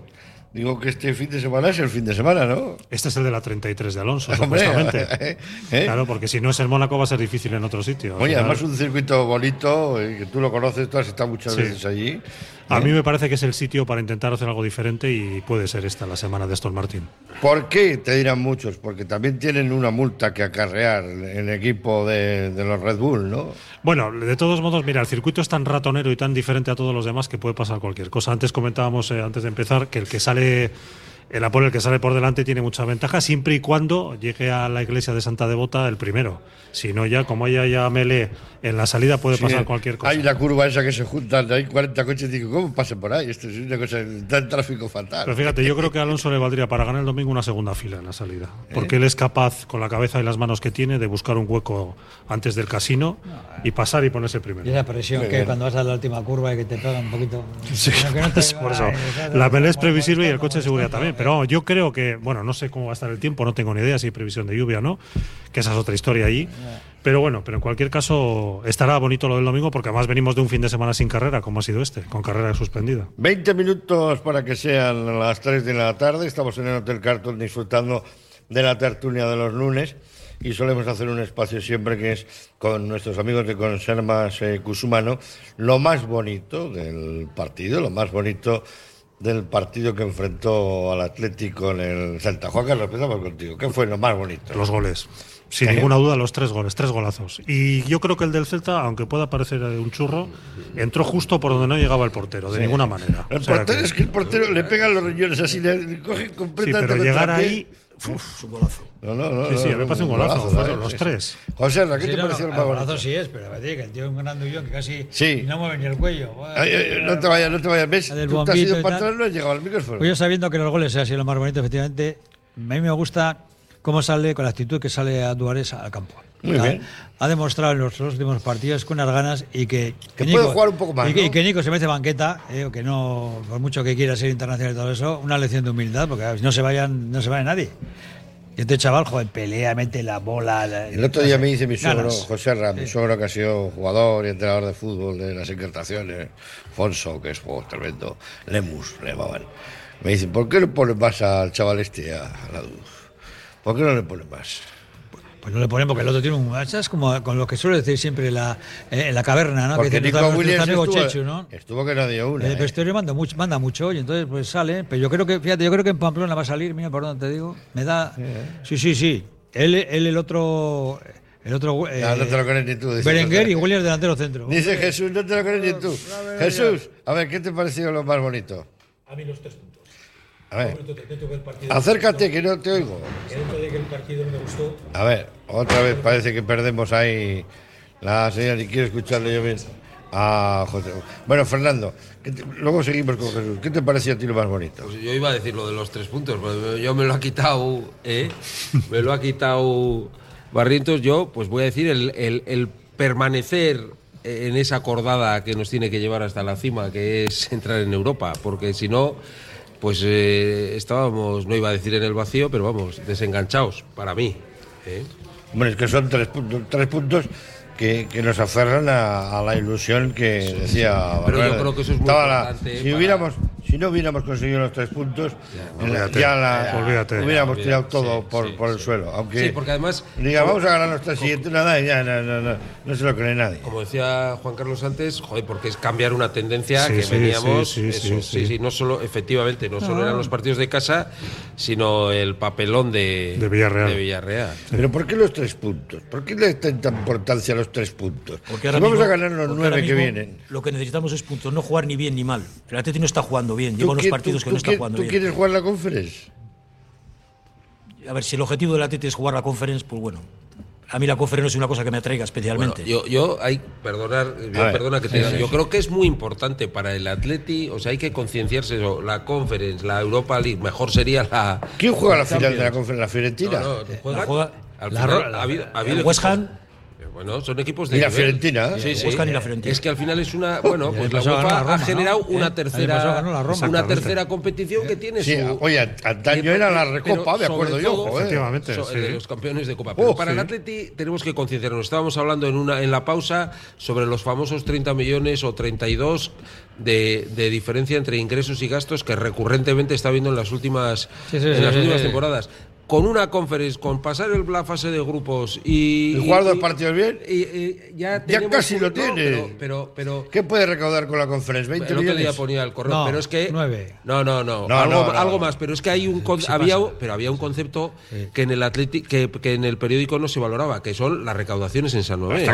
digo que este fin de semana es el fin de semana, ¿no? Este es el de la 33 de Alonso, Hombre, supuestamente. ¿eh? Claro, porque si no es el Mónaco va a ser difícil en otro sitio. Oye, final- además un circuito bonito, eh, que tú lo conoces, tú has estado muchas Sí. veces allí. A mí me parece que es el sitio para intentar hacer algo diferente y puede ser esta la semana de Aston Martin. ¿Por qué? Te dirán muchos, porque también tienen una multa que acarrear el equipo de, de los Red Bull, ¿no? Bueno, de todos modos, mira, el circuito es tan ratonero y tan diferente a todos los demás que puede pasar cualquier cosa. Antes comentábamos, eh, antes de empezar, que el que sale, el Apolo, el que sale por delante, tiene mucha ventaja, siempre y cuando llegue a la iglesia de Santa Devota el primero. Si no, ya, como haya ya melee en la salida, puede Sí, pasar cualquier cosa. Hay la curva esa que se juntan, hay 40 coches y digo, ¿cómo pasen por ahí? Esto es una cosa, en tráfico fatal. Pero fíjate, yo creo que a Alonso le valdría para ganar el domingo una segunda fila en la salida. ¿Eh? Porque él es capaz, con la cabeza y las manos que tiene, de buscar un hueco antes del casino y pasar y ponerse primero. Y esa presión Muy que bien. cuando vas a la última curva y que te pega un poquito. Sí, Pero que no te- es por eso. Ay, sea, La pelea es previsible y el coche de seguridad también. Pero vamos, yo creo que, bueno, no sé cómo va a estar el tiempo, no tengo ni idea si hay previsión de lluvia o no, que esa es otra historia allí. Pero bueno, pero en cualquier caso estará bonito lo del domingo porque además venimos de un fin de semana sin carrera, como ha sido este, con carrera suspendida. 20 minutos para que sean las 3 de la tarde. Estamos en el Hotel Carton disfrutando de la tertulia de los lunes y solemos hacer un espacio siempre que es con nuestros amigos de Conservas eh, Cusumano, lo más bonito del partido, lo más bonito del partido que enfrentó al Atlético en el Celta. Juan Carlos, empezamos contigo. ¿Qué fue lo más bonito? Los goles. Sin ninguna duda, los tres goles, tres golazos. Y yo creo que el del Celta, aunque pueda parecer un churro, entró justo por donde no llegaba el portero, de Sí. ninguna manera. El O sea portero que- es que el portero le pegan los riñones así, le coge Sí, completamente pero el llegar ahí. Uf, un golazo. No, no, no. Sí, sí, no, me parece un golazo, fueron los tres. José, ¿qué Sí, te no, pareció el el más golazo sí es, pero que el tío es un grandullón que casi Sí. no mueve ni el cuello. Ay, ay, no te vayas, no te vayas. ¿Ves? Tú te has ido para atrás, no has llegado al micrófono. Pues yo sabiendo que los goles sea así lo más bonito, efectivamente, a mí me gusta cómo sale, con la actitud que sale a Duárez al campo. Muy ha, bien. ha demostrado en los últimos partidos con unas ganas y que, Que puede jugar un poco más, Y que, ¿no? y que Nico se mete banqueta, eh, que no, por mucho que quiera ser internacional y todo eso, una lección de humildad, porque no se vayan, no se vaya nadie. Y este chaval, joder, pelea, mete la bola. la- El otro día me dice mi suegro, ganas. José Ram, mi suegro que ha sido jugador y entrenador de fútbol de las encartaciones, Fonso, que es oh, tremendo, Lemus, le llamaban. Me dice, ¿por qué le pones más al chaval este, a, a la Duz? ¿Por qué no le pones más? Pues no le ponen porque el otro tiene un. Es como con lo que suele decir siempre la, eh, en la caverna, ¿no? Porque que dice Nico Williams amigo estuvo, Chechu, ¿no? estuvo que no dio una. El ¿eh? vestuario manda mucho, manda mucho y entonces pues sale. Pero yo creo que, fíjate, yo creo que en Pamplona va a salir, mira por dónde te digo. Me da. Sí, sí, sí. Él, él el otro. El otro. eh, No, no te lo crees ni tú. dice Berenguer y Williams delantero centro. Dice Jesús, no te lo crees ni tú. Jesús, a ver, ¿qué te pareció lo más bonito? A mí los tres puntos. A ver, acércate que no te oigo. A ver, otra vez parece que perdemos ahí la señal y quiero escucharle yo bien a José. Bueno, Fernando, ¿qué te- luego seguimos con Jesús. ¿Qué te pareció a ti lo más bonito? Pues yo iba a decir lo de los tres puntos, pero yo me lo ha quitado, ¿eh? me lo ha quitado Barrientos. Yo, pues voy a decir el, el- el permanecer en esa cordada que nos tiene que llevar hasta la cima, que es entrar en Europa, porque si no, pues eh, estábamos, no iba a decir en el vacío, pero vamos, desenganchados, para mí. ¿eh? Hombre, es que son tres puntos, tres puntos que, que nos aferran a, a la ilusión que decía Pero yo creo que eso es muy la- importante si, para- hubiéramos, si si no hubiéramos conseguido los tres puntos, la- ya la, Olvídate. hubiéramos Ya, tirado todo sí, por, sí, por el sí. suelo. Aunque Sí, porque además- diga, vamos a ganar nuestra siguiente nada, ya no, no, no, no se lo cree nadie. Como decía Juan Carlos antes, joder, porque es cambiar una tendencia Sí, que sí, veníamos. sí, sí, eso, sí, sí, sí. sí, no solo, efectivamente, no solo Ah. eran los partidos de casa, sino el papelón de, De Villarreal. de Villarreal. Pero ¿por qué los tres puntos? ¿Por qué le dan tanta importancia a los tres puntos? Porque Si ahora vamos mismo- a ganar los nueve que vienen. Lo que necesitamos es puntos, no jugar ni bien ni mal. El Atleti no está jugando bien, ¿Tú lleva unos partidos tú- que tú no está jugando ¿Tú bien. quieres jugar la conferencia? A ver, si el objetivo del Atleti es jugar la Conference, pues bueno. A mí la Conference no es una cosa que me atraiga especialmente. Bueno, yo, yo hay, perdonar, yo, perdona que te sí, diga, sí, yo sí. creo que es muy importante para el Atleti, o sea, hay que concienciarse eso, la Conference, la Europa League, mejor sería la ¿Quién juega la final de la conferencia? ¿La Fiorentina? No, no, juega- La juega- al la final la- ha habido- ha habido West Ham. Bueno, son equipos de Y la nivel. Fiorentina, ¿eh? Sí, sí. Ham y la Fiorentina. Es que al final es una, bueno, pues la UEFA ha generado ¿no? una ¿Eh? Tercera la Roma. una tercera competición que tiene Sí, su oye, antaño era la Recopa, sobre acuerdo yo, todo, ¿eh? Efectivamente, so- sí. de los campeones de Copa. Pero Oh, para sí. el Atleti tenemos que concienciarnos. Estábamos hablando en una en la pausa sobre los famosos 30 millones o 32 de, de diferencia entre ingresos y gastos que recurrentemente está viendo en las últimas Sí, sí, en sí, las sí, últimas sí. temporadas. Con una conference, con pasar el, la fase de grupos y, ¿Y jugar dos partidos bien? y- y ya, Ya casi un- lo no, tiene. pero, pero, pero ¿Qué puede recaudar con la conferencia? ¿20 el otro día millones? ponía el correo, No, pero es que nueve. no, no, no, No, algo, algo más, pero es que hay un con- había, pero había un concepto que en el Atleti, que, que en el periódico no se valoraba, que son las recaudaciones en San Mamés.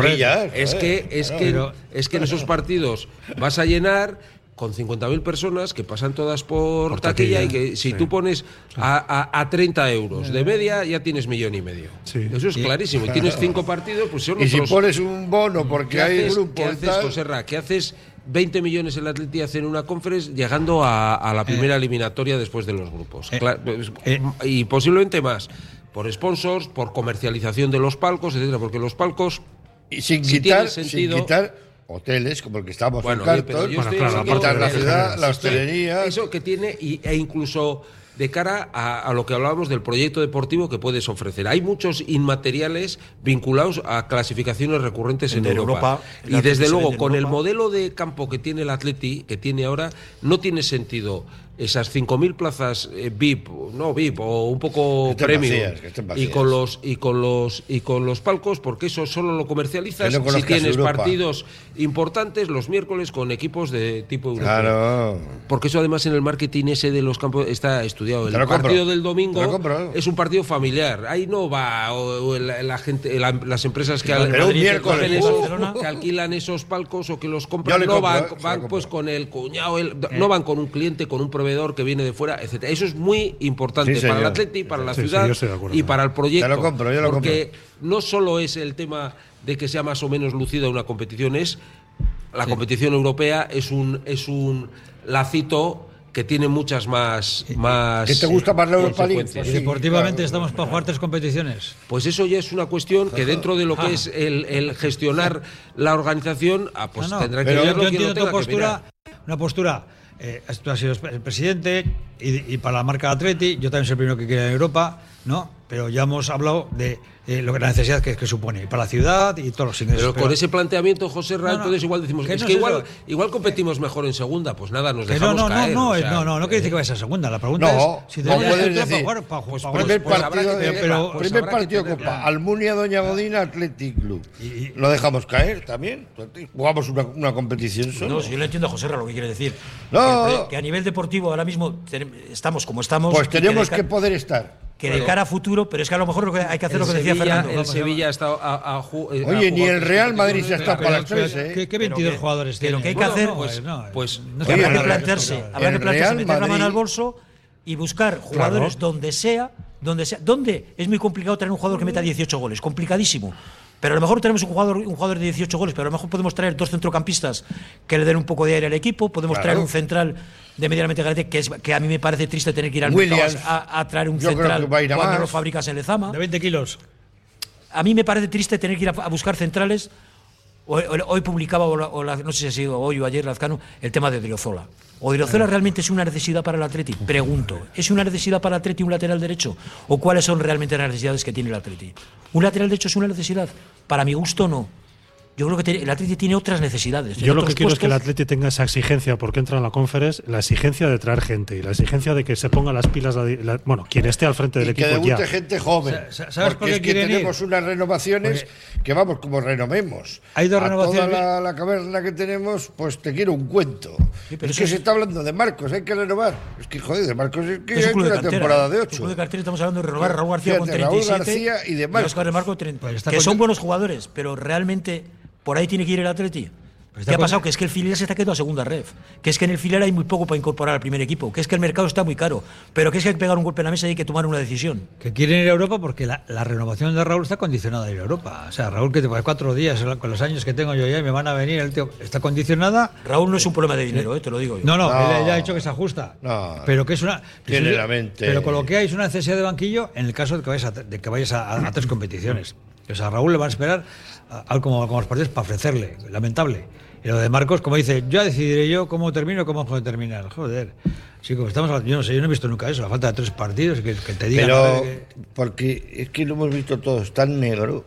Es que es que es que en esos partidos vas a llenar con 50.000 personas que pasan todas por, Por taquilla, taquilla, y que si sí. tú pones a, a- a 30 euros de media ya tienes millón y medio. Sí. Eso es clarísimo. Y tienes cinco partidos, pues son Y si otros- pones un bono porque ¿Qué hay haces, grupo ¿qué haces, tal? José Ra? ¿Qué haces 20 millones el Atleti hace en una conference llegando a, a la primera eliminatoria después de los grupos? Eh, pues, eh. y posiblemente más. Por sponsors, por comercialización de los palcos, etcétera, porque los palcos Y sin si quitar, tiene sentido- sin quitar hoteles como el que estamos bueno, en Bueno, claro, la que ciudad, la hostelería. Eso que tiene, y, e incluso de cara a, a lo que hablábamos del proyecto deportivo que puedes ofrecer. Hay muchos inmateriales vinculados a clasificaciones recurrentes en De Europa. Y desde luego, en con el modelo de campo que tiene el Atleti, que tiene ahora, no tiene sentido esas 5.000 plazas eh, VIP, no VIP, o un poco premium, vacías, y con los y con los y con los palcos, porque eso solo lo comercializas no si tienes Europa. partidos importantes los miércoles con equipos de tipo europeo. Claro. Porque eso además en el marketing ese de los campos está estudiado. El compro. partido del domingo es un partido familiar. Ahí no va o- o la, la gente, la- las empresas que, al- un que miércoles, cogen esos- Barcelona. que alquilan esos palcos o que los compran no compro, van, eh, van pues con el cuñado, el- no van con un cliente, con un proveedor que viene de fuera, etcétera. Eso es muy importante Sí, para el. Atleti, para la Sí, sí, ciudad acuerdo. y para el proyecto. Te lo compro, yo lo porque no solo es el tema de que sea más o menos lucida una competición, es la competición europea es un es un lacito que tiene muchas más más ¿Qué te gusta más la Europa League? Y deportivamente estamos para jugar tres competiciones. Pues eso ya es una cuestión que dentro de lo que es el, el gestionar la organización, ah, pues No, no, tendrá que pero yo, verlo yo quien entiendo tenga postura, una postura. Eh, tú has sido el presidente y, para la marca Atleti, yo también soy el primero que quiere en Europa, ¿no? Pero ya hemos hablado de eh, lo que la necesidad que, que supone para la ciudad y todos los ingresos. Pero con ese planteamiento, José Ra, No, no, entonces igual decimos, que es no que igual, igual competimos mejor en segunda, pues nada, nos que no, dejamos no, no, caer. no, o es- sea, no, no, no quiere decir que eh, vayas a segunda. La pregunta No, es si no tenemos para jugar, para, pues, pues, primer pues habrá partido, que de, tener- pero- pues primer que partido tener- Copa, Almunia Doña Godina Athletic Club. Lo dejamos caer también. Jugamos una, una competición solo. No, si yo le entiendo a José Ra lo que quiere decir. No. Que, que a nivel deportivo ahora mismo estamos como estamos. Pues que tenemos de que poder estar. que de cara a futuro, pero es que a lo mejor que hay que hacer lo que decía Sevilla, Fernando. el Sevilla ha estado a, eh, Oye, ni el Real Madrid se está pero- para las tres, ¿eh? ¿Qué, qué Pero 22 que- jugadores pero tienen? que hay que hacer- Pues, no, pues habrá que plantearse, habrá que plantearse meter la mano al bolso y buscar jugadores donde sea, donde sea. ¿Dónde? Es muy complicado tener un jugador que meta 18 goles, complicadísimo. Pero a lo mejor tenemos un jugador, un jugador de 18 goles, pero a lo mejor podemos traer dos centrocampistas que le den un poco de aire al equipo, podemos Claro. traer un central de medianamente garante, que, es, que a mí me parece triste tener que ir al Williams. a, a traer un Yo creo central que va a ir a cuando más. lo fabricas en Lezama. De 20 kilos. A mí me parece triste tener que ir a, buscar centrales. Hoy, publicaba, o la- o no sé si ha sido hoy o ayer, Lazcano, el tema de Odriozola. ¿Odriozola realmente es una necesidad para el Atleti? Pregunto. ¿Es una necesidad para el Atleti un lateral derecho? ¿O cuáles son realmente las necesidades que tiene el Atleti? ¿Un lateral derecho es una necesidad? Para mi gusto, no. Yo creo que tiene- el Atleti tiene otras necesidades. Yo lo que quiero es que el puestos. Atleti tenga esa exigencia porque entra en la conference, la exigencia de traer gente y la exigencia de que se ponga las pilas, la- la- bueno, quien esté al frente del Y que equipo debute ya. gente joven. Sa- sa- ¿sabes porque por qué es que quieren ir? tenemos unas renovaciones que vamos, como renovemos. Hay dos a renovaciones Toda la, la caverna que tenemos, pues te quiero un cuento. pero es que es- se está hablando de Marcos, hay que renovar. Es que, joder, de Marcos es que Es hay de una cantera, temporada de Un 8. club de cartera estamos hablando de renovar a Raúl García con Fíjate, Raúl 37 García y de Marcos. Oscar de Marco 30, Pues que son buenos jugadores, pero realmente por ahí tiene que ir el Atleti. Pues ¿Qué ha pasado? Que es que el filial se está quedando a segunda ref. Que es que en el filial hay muy poco para incorporar al primer equipo. Que es que el mercado está muy caro. Pero que es que hay que pegar un golpe en la mesa y hay que tomar una decisión. Que quieren ir a Europa porque la, la renovación de Raúl está condicionada a ir a Europa. O sea, Raúl, que te pone cuatro días con los años que tengo yo ya y me van a venir, el tío está condicionada. Raúl no es un problema de dinero, eh, te lo digo yo. No, no, No. él ya ha dicho que se ajusta. No. Pero que es una. que Tiene es- la mente- Pero con lo que hay es una necesidad de banquillo en el caso de que vayas a, de que vayas a, a- a tres competiciones. O sea, a Raúl le van a esperar a, a- como, como los partidos para ofrecerle. Lamentable. Y lo de Marcos, como dice, ya decidiré yo cómo termino, cómo puedo terminar. Joder. Sí, como estamos yo no sé, yo no he visto nunca eso. La falta de tres partidos que, que te digan. Pero que- porque es que lo hemos visto todos tan negro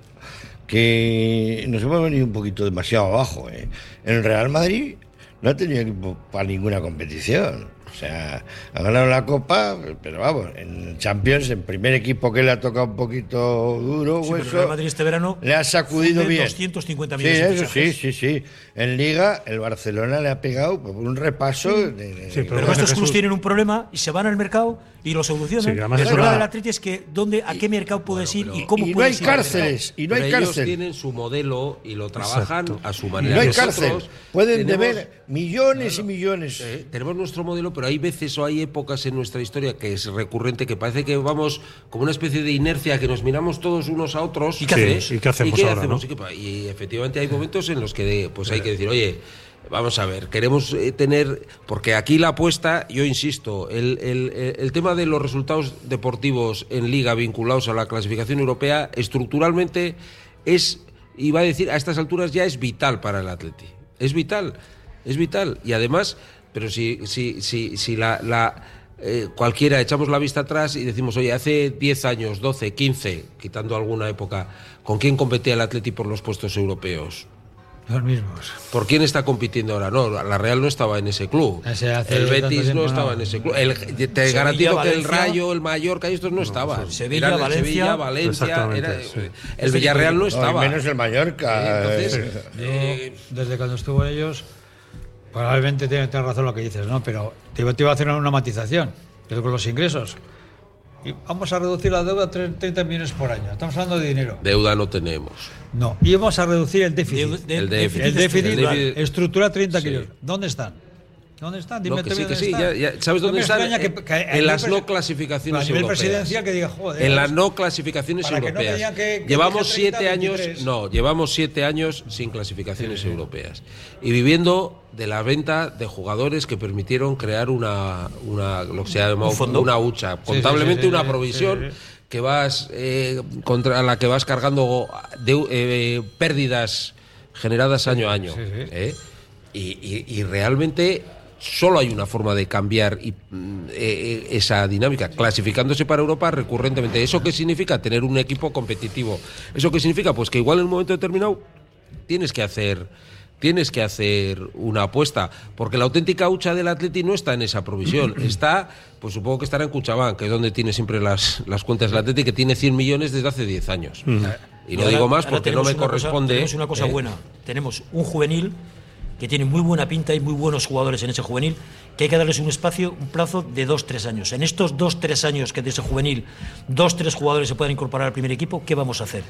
que nos hemos venido un poquito demasiado abajo. ¿eh? El Real Madrid no ha tenido equipo para ninguna competición. O sea, ha ganado la Copa, pero vamos, en Champions, en primer equipo que le ha tocado un poquito duro, Sí, pero el hueso, Madrid este verano le ha sacudido bien. 250 Sí, millones de eso sí, sí, sí. En Liga, el Barcelona le ha pegado pues, un repaso. de- de- Sí, Pero, estos clubes tienen un problema y se van al mercado y lo solucionan. Sí, además el problema del Atleti es que dónde, a qué mercado puedes ir y cómo y no puedes hay ir cárceles, y no hay Pero ellos tienen su modelo y lo trabajan Exacto. a su Y manera. no hay Nosotros cárcel. Pueden tenemos- deber millones y millones. Eh, tenemos nuestro modelo, pero hay veces o hay épocas en nuestra historia que es recurrente, que parece que vamos como una especie de inercia, que nos miramos todos unos a otros. ¿Y qué hacemos? ¿eh? ¿Y qué hacemos ahora, hacemos? no? ¿Y qué pa- Y efectivamente hay momentos en los que pues hay que decir, oye, vamos a ver, queremos eh, tener, porque aquí la apuesta, yo insisto, el, el- el- el tema de los resultados deportivos en liga vinculados a la clasificación europea, estructuralmente es, iba a decir, a estas alturas ya es vital para el Atleti. Es vital, es vital. Y además, pero si, si, si, si la, la, eh, cualquiera echamos la vista atrás y decimos, oye, hace 10 años, 12, 15, quitando alguna época, ¿con quién competía el Atleti por los puestos europeos? Los mismos. ¿Por quién está compitiendo ahora? No, la Real no estaba en ese club. Ese hace el Betis tiempo, no no. estaba en ese club. El- te Sevilla, garantizo que el. Rayo, el Mallorca y estos no estaban. Sevilla, Eran Valencia. Sevilla, Valencia. Exactamente, era- sí. El Villarreal no No, estaba. menos el Mallorca. Entonces, eh. eh, desde cuando estuvo en ellos, probablemente tienes razón lo que dices, ¿no? Pero te, iba- te iba a hacer una matización. Pero con los ingresos. Y vamos a reducir la deuda a tre- 30 millones por año. Estamos hablando de dinero. deuda no tenemos. No. Y vamos a reducir el déficit. De- de- El déficit. el déficit, El déficit- estructura 30 Sí. kilos. ¿Dónde están? ¿Dónde están? Dime No, que sí, dónde que sí. están. ya- ya- ¿Sabes No dónde están? que- En- que las no clasificaciones a nivel europeas. presidencial que diga, joder. En las no clasificaciones no europeas. digan que- que llevamos dije 30, siete años, 23. no, llevamos siete años sin clasificaciones europeas y viviendo de la venta de jugadores que permitieron crear una, una lo que se llama Un fondo. una hucha, sí, contablemente sí, una provisión sí, sí. que vas eh, contra la que vas cargando de, eh, pérdidas generadas año a año. sí, sí. ¿eh? Y, y- y realmente solo hay una forma de cambiar y, mm, eh, eh, esa dinámica, clasificándose para Europa recurrentemente. ¿Eso qué significa? Tener un equipo competitivo. ¿Eso qué significa? Pues que igual en un momento determinado tienes que hacer tienes que hacer una apuesta, porque la auténtica hucha del Atleti no está en esa provisión, está, pues supongo que estará en Cuchabán, que es donde tiene siempre las, las cuentas del Atleti, que tiene 100 millones desde hace 10 años. Y no ahora- digo más porque no me una cosa- corresponde. tenemos una cosa ¿eh? buena. Tenemos un juvenil que tiene muy buena pinta y muy buenos jugadores en ese juvenil, que hay que darles un espacio, un plazo de dos, tres años. En estos dos, tres años que de ese juvenil, dos, tres jugadores se puedan incorporar al primer equipo, ¿qué vamos a hacer?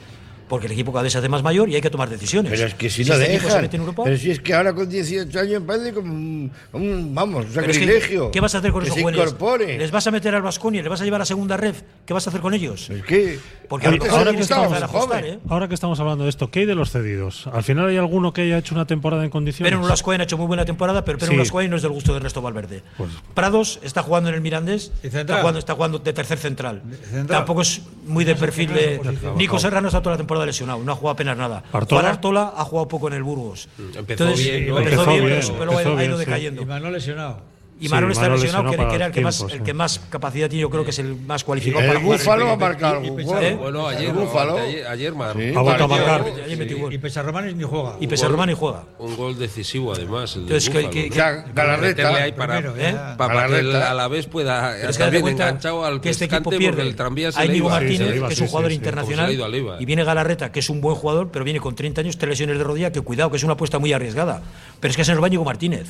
Porque el equipo cada vez se hace más mayor y hay que tomar decisiones. Pero es que si, no este dejan. mete en Europa, Pero si es que ahora con 18 años parece como un, un, vamos, un pero es que, sacrilegio. ¿Qué vas a hacer con que esos se jóvenes? incorpore. ¿Les vas a meter al Vasconia? ¿Les vas a llevar a segunda ref? ¿Qué vas a hacer con ellos? Es que Porque a lo antes mejor ahora tienes que empezar a ajustar. ¿eh? Ahora que estamos hablando de esto, ¿qué hay de los cedidos? ¿Al final hay alguno que haya hecho una temporada en condiciones? Pero Ulascoen ha hecho muy buena temporada, pero Pedro Sí. No es del gusto de Ernesto Valverde. Pues- Prados está jugando en el Mirandés, ¿Y está central? jugando, está jugando de tercer central. central? Tampoco es muy de perfil de. posición. Nico Serrano está toda la temporada lesionado, no ha jugado apenas nada. ¿Artola? Juan Artola ha jugado poco en el Burgos. Empezó bien, ¿no? empezó Empezó bien, bien, pero, luego ha- ido decayendo. Y Manuel lesionado. Y Sí, Manol está lesionado, que, para que era el que, más, el sí. que más capacidad tiene, yo creo que es el más cualificado El para jugar. Búfalo ha marcado algún gol. Bueno, El ayer, Búfalo. ayer, ayer Sí, Ha vuelto a marcar. Ayer metió gol. Y Pesarromanes ni juega. Y Pesarromani juega. un gol decisivo además. El Entonces, que- Búfalo. que- Ya, Galarreta. Ahí para, Primero, ¿eh? ya. para que el Galarreta. Alavés pueda Pero es que estar bien enganchado al que este equipo pierde. el tranvía se Hay iba. Martínez, Sí, que es sí, un jugador sí, sí. Internacional, IVA. y viene Galarreta, que es un buen jugador, pero viene con 30 años, tres lesiones de rodilla, que cuidado, que es una apuesta muy arriesgada. Pero es que se nos va Nico Martínez,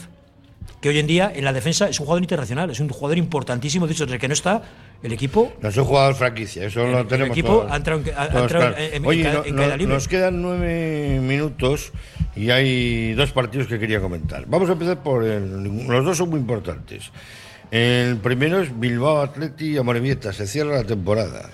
que hoy en día en la defensa es un jugador internacional, es un jugador importantísimo. De hecho, desde que no está, el equipo No es un jugador franquicia, eso El- lo el tenemos equipo todos- ha entrado en- ha- ha todos entrado claro. en- en- Oye, en ca- no- en no- caída libre. nos quedan nueve minutos y hay dos partidos que quería comentar. Vamos a empezar por el, los dos son muy importantes. El primero es Bilbao Atleti y Amorebieta, se cierra la temporada.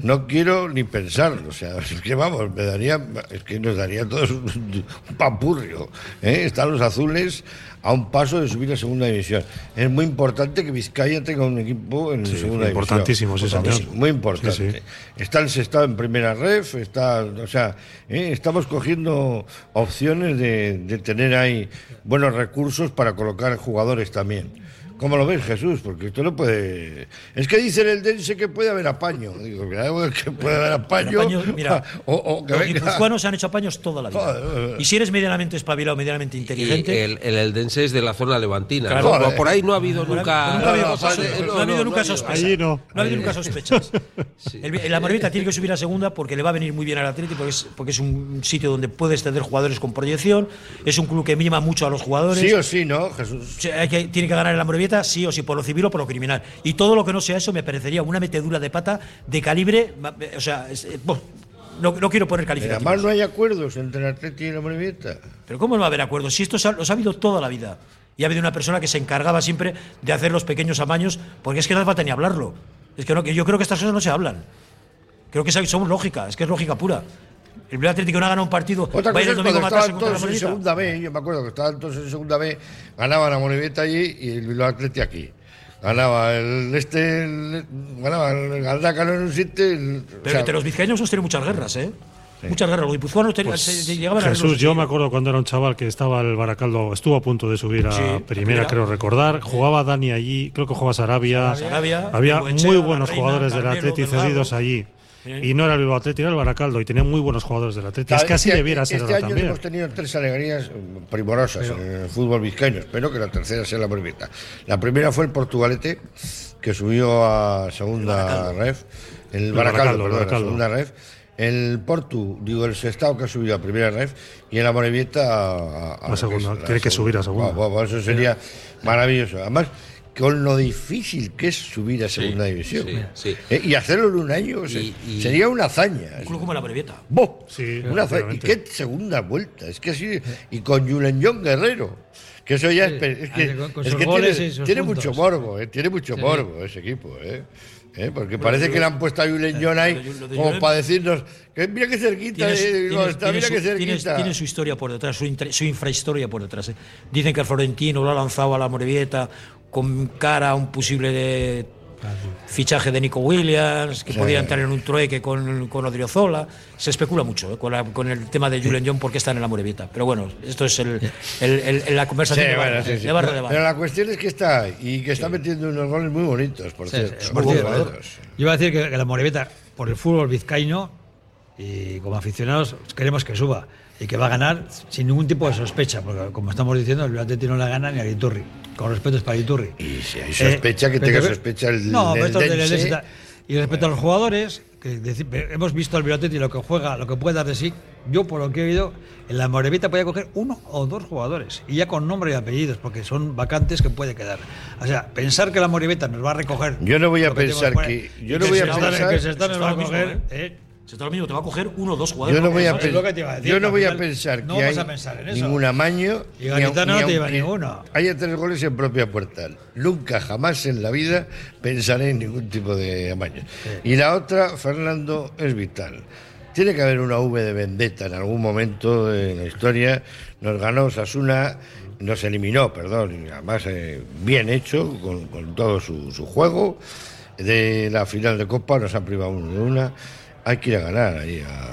No quiero ni pensarlo, o sea, es que vamos, me daría, es que nos daría a todos un, un pampurrio. ¿eh? Están los azules a un paso de subir a segunda división. Es muy importante que Vizcaya tenga un equipo en Sí, segunda importantísimo, sí, división. señor. Muy importante. Sí, sí. Está el sextado en primera ref, está, o sea, ¿eh? estamos cogiendo opciones de, de tener ahí buenos recursos para colocar jugadores también. ¿Cómo lo ves, Jesús? Porque esto no puede. Es que dice el Dense que puede haber apaño. Digo, que puede haber apaño. Apaño, mira, o, o que los guipuzcoanos se han hecho apaños toda la vida. Joder. Y si eres medianamente espabilado, medianamente Y inteligente, el, el Eldense es de la zona levantina. Claro. ¿no? Joder. Por ahí no ha habido nunca. nunca ha habido, no, ha habido nunca sospechas. Allí no. ha habido nunca sospechas. El, la Moribeta tiene que subir a segunda porque le va a venir muy bien al Atleti porque es, porque es un sitio donde puedes tener jugadores con proyección. Es un club que mima mucho a los jugadores. Sí o sí, ¿no, Jesús? O sea, hay que- tiene que ganar en la Sí o sí, por lo civil o por lo criminal. Y todo lo que no sea eso me parecería una metedura de pata de calibre. ma- O sea, es- eh, bueno, no, no quiero poner Pero calificativos. además no hay acuerdos entre el Atleti y la Morevieta. Pero ¿cómo no va a haber acuerdos? Si esto los ha habido toda la vida. Y ha habido una persona que se encargaba siempre de hacer los pequeños amaños, porque es que no hace falta ni hablarlo. Es que, no, yo creo que estas cosas no se hablan. Creo que son lógica, es que es lógica pura. El Bilbao Atlético no ha ganado un partido, Otra cosa el es cuando estaban todos en segunda B, yo me acuerdo que estaban todos en segunda B, ganaban a Morevieta allí y el Bilbao Atleti aquí. Ganaba el este, el- ganaba el Galdácano en un sitio. el- o Pero sea, entre los vizcaínos hemos tenido muchas guerras, ¿eh? Muchas guerras. Los guipuzcoanos Pues, llegaban a Jesús, yo me acuerdo cuando era un chaval que estaba el Baracaldo, estuvo a punto de subir a Sí, primera, primera. creo recordar. Jugaba Dani allí, creo que jugaba Sarabia. Sarabia, Había muy buenos Reina, jugadores del Carmelo, Atleti cedidos allí. Y no era el Bilbao Atleti, era el Baracaldo. Y tenía muy buenos jugadores del Atleti. Es Este que así año- debiera ser Este año también. hemos tenido tres alegrías mm, primorosas en el fútbol vizcaíno. Espero que la tercera sea la Morevieta. La primera fue el Portugalete, que subió a segunda ref. El, El Baracaldo, Baracaldo, perdón, a segunda ref. El Portu, digo, el Sestao que ha subido a primera ref. Y en la Morevieta a, A segunda, tiene que subir a segunda. Guau, eso sería maravilloso. Además, con lo difícil que es subir a segunda división. sí, sí. Eh, y hacerlo en un año se- Y- y- sería una hazaña. Un club como la Brevieta. ¡Boh! Sí, Una fe- y qué segunda vuelta. Es que así. Y con Julen John Guerrero. Que eso ya es. que, es goles tiene, mucho morbo, eh, tiene mucho Sí. morbo ese equipo, ¿eh? ¿Eh? Porque parece que le han puesto a Julen John ahí de- de como Julen- para decirnos que mira que cerquita, Tiene, su- eh, está, mira su, que cerquita. tiene su historia por detrás, su, infrahistoria por detrás. ¿eh? Dicen que el Florentino lo ha lanzado a la Morevieta con cara a un posible de- fichaje de Nico Williams, que Sí. podía entrar en un trueque con, con Odriozola. Se especula mucho ¿eh? con, la- con el tema de Julen John porque están en la Morevieta. Pero bueno, esto es el, el- el- la Sí, conversación de bueno, bar, sí, sí. de bar de Pero, la cuestión es que está y que está metiendo unos goles muy bonitos, por Sí, cierto. sí, muy. Yo iba a decir que, que la Moreveta, por el fútbol vizcaíno, y como aficionados, queremos que suba y que va a ganar sin ningún tipo de sospecha, porque como estamos diciendo, el Atleti no la gana ni a Iturri. Con respeto es para Iturri. Y si hay sospecha, que pero tenga que- sospecha el No, pero el del Dense. Y respecto a los jugadores, que hemos visto al Atleti lo que juega, lo que puede dar de sí. Yo, por lo que he oído, en la Morevita podía coger uno o dos jugadores, y ya con nombre y apellidos, porque son vacantes que puede quedar. O sea, pensar que la Morevita nos va a recoger. Yo no voy a que pensar que- yo no voy a se está- pensar- que se está Se nos está va a lo mismo, coger. ¿eh? ¿eh? Se está lo mismo, te va a coger uno o dos jugadores. Yo no voy a, decir, yo no voy pensar no que hay a pensar en eso. ningún amaño. Y ni Garitano au- no te lleva ninguno. Haya tres goles en propia puerta. Nunca, jamás en la vida pensaré en ningún tipo de amaño. Y la otra, Fernando, es vital. Tiene que haber una V de vendetta en algún momento en la historia. Nos ganó Sasuna, nos eliminó, perdón, y además eh, bien hecho, con, con todo su, su juego. De la final de Copa nos han privado uno de una. Hay que ir a ganar ahí a,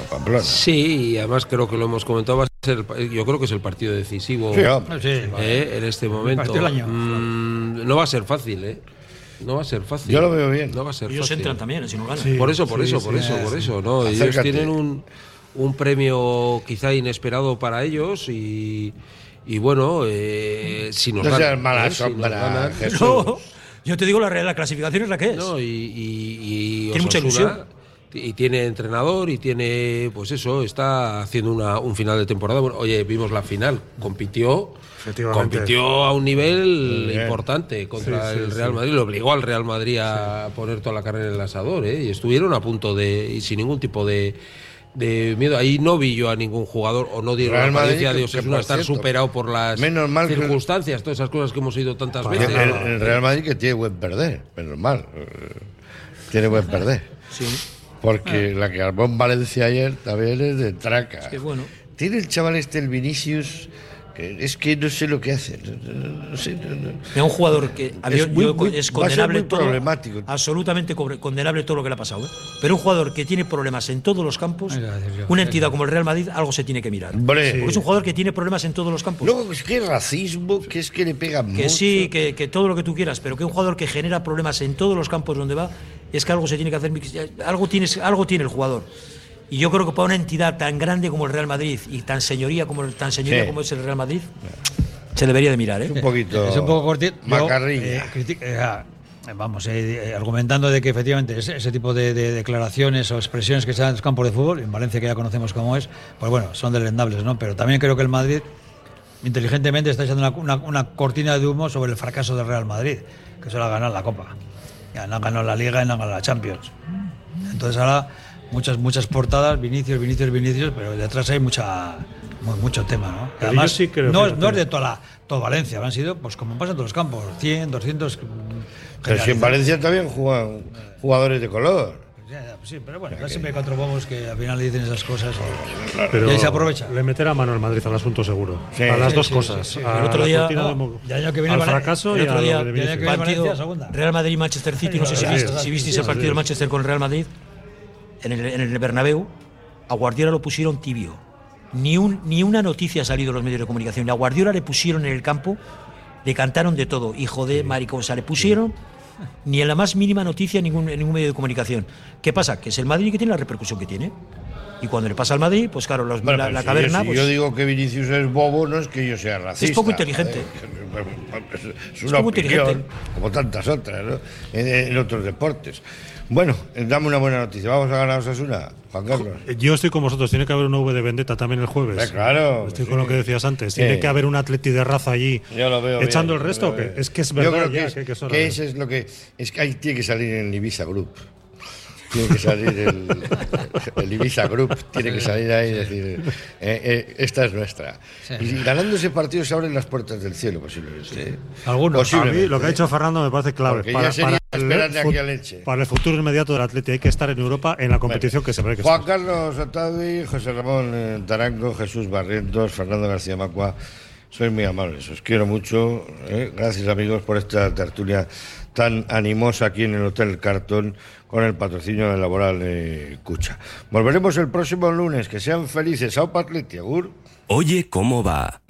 a Pamplona. Sí, y además creo que lo hemos comentado bastante. el- yo creo que es el partido decisivo Sí, eh, en este momento. Mm, no va a ser fácil, ¿eh? No va a ser fácil. Yo lo veo bien. No va a ser Ellos fácil. entran también, si no ganan. Sí. por eso, por eso, sí, por eso, sí. por eso, ¿no? Ellos tienen un, un premio quizá inesperado para ellos y, y bueno, eh, si nos No ganan, seas mala ¿eh? Si nos sombra, ganan, Jesús. No, yo te digo la, real- la clasificación es la que es. No, y, y- y Tiene mucha Osasuna, ilusión. Y tiene entrenador y tiene, pues eso, está haciendo una, un final de temporada. Bueno, oye, vimos la final, compitió, Efectivamente. compitió a un nivel bien. importante contra Sí, sí, el Real sí. Madrid. Le obligó al Real Madrid a poner toda la carne en el asador, ¿eh? Y estuvieron a punto de, y sin ningún tipo de, de miedo. Ahí no vi yo a ningún jugador, o no dieron Real la apariencia Madrid, de Osasuna estar cierto, superado por las menos mal que- circunstancias, todas esas cosas que hemos oído tantas El, veces. el Real Madrid que tiene buen perder, menos mal. eh, Tiene buen perder. Sí. Porque Ah. la que armó en Valencia ayer también es de traca. Es que bueno. Tiene el chaval este, el Vinicius, que es que no sé lo que hace. no- no- no sé, no- no. Mira, un jugador que a Es muy- yo- muy- condenable muy todo, problemático. absolutamente condenable todo lo que le ha pasado. ¿eh? Pero un jugador que tiene problemas en todos los campos, una entidad como el Real Madrid, algo se tiene que mirar. Hombre. Porque es un jugador que tiene problemas en todos los campos. Luego, es que racismo, que es que le pegan que mucho. sí, que, que todo lo que tú quieras, pero que un jugador que genera problemas en todos los campos donde va, es que algo se tiene que hacer, algo, tienes, algo tiene el jugador. Y yo creo que para una entidad tan grande como el Real Madrid y tan señoría como, tan señoría Sí. como es el Real Madrid, se debería de mirar. ¿eh? Un poquito. Es un poco cortito. Macarrilla. eh, eh, ah, vamos, eh, eh, argumentando de que efectivamente ese, ese tipo de, de declaraciones o expresiones que se dan en los campos de fútbol, en Valencia que ya conocemos cómo es, pues bueno, son delendables, ¿no? Pero también creo que el Madrid inteligentemente está echando una, una- una cortina de humo sobre el fracaso del Real Madrid, que solo ha ganado la Copa. Ya no ha ganado la Liga y no ha ganado la Champions. Entonces ahora muchas muchas portadas, Vinicius, Vinicius, Vinicius, pero detrás hay mucha mu- mucho tema, ¿no? Pero Además, yo sí creo, no, es- fíjate. no es de toda, la, toda Valencia, han sido, pues como pasa en todos los campos, 100, 200. Pero si en. Valencia también juegan jugadores de color. Ya, ya, pues sí, pero bueno, siempre hay cuatro bobos que al final dicen esas cosas y, Pero y ahí se aprovecha. Le meterá mano al Madrid al asunto seguro. Sí. a las Sí, dos sí, cosas. sí, sí. A El otro día- cortina no, de mo- y al año que viene al Vale- fracaso el otro día- de que partido Valencia. Real Madrid-Manchester City, no sé si, viste- si visteis sí, el partido del Manchester con el Real Madrid, en el, en el Bernabéu, a Guardiola lo pusieron tibio. Ni, un, ni una noticia ha salido en los medios de comunicación. A Guardiola le pusieron en el campo, le cantaron de todo, hijo de sea, le pusieron ni en la más mínima noticia en ningún, en ningún medio de comunicación. ¿Qué pasa? Que es el Madrid que tiene la repercusión que tiene. Y cuando le pasa al Madrid, pues claro, los- Bueno, la, la si caverna... yo, si pues, yo digo que Vinicius es bobo, no es que yo sea racista. poco inteligente. joder. Es, es Es una poco opinión, inteligente. como tantas otras, ¿no? en, en otros deportes. Bueno, eh, dame una buena noticia. ¿Vamos a ganar Osasuna, Juan Carlos? Yo estoy con vosotros. Tiene que haber un V de Vendetta también el jueves. Eh, claro, Estoy sí. con lo que decías antes. Tiene que haber un atleti de raza allí Yo lo veo echando bien, el resto. que es que es Yo verdad creo ya, que, es, que- que es que ese es lo que es que ahí tiene que salir en Ibiza Group. Tiene que salir el, el Ibiza Group, tiene que salir ahí y decir, eh, eh, esta es nuestra. Y ganando ese partido se abren las puertas del cielo, posiblemente. ¿eh? Algunos. A mí Posiblemente. lo que ha dicho Fernando me parece clave. Porque ya sería esperar de fu- aquí a leche. para el futuro inmediato del Atleti hay que estar en Europa en la competición que se que Juan. Carlos Otavi, José Ramón eh, Tarango, Jesús Barrientos, Fernando García Macua. Sois muy amables, os quiero mucho. eh. Gracias amigos por esta tertulia tan animosa aquí en el Hotel Cartón con el patrocinio de Laboral eh, Cucha. Volveremos el próximo lunes. Que sean felices. Aupa Atleti, agur. Oye, ¿cómo va?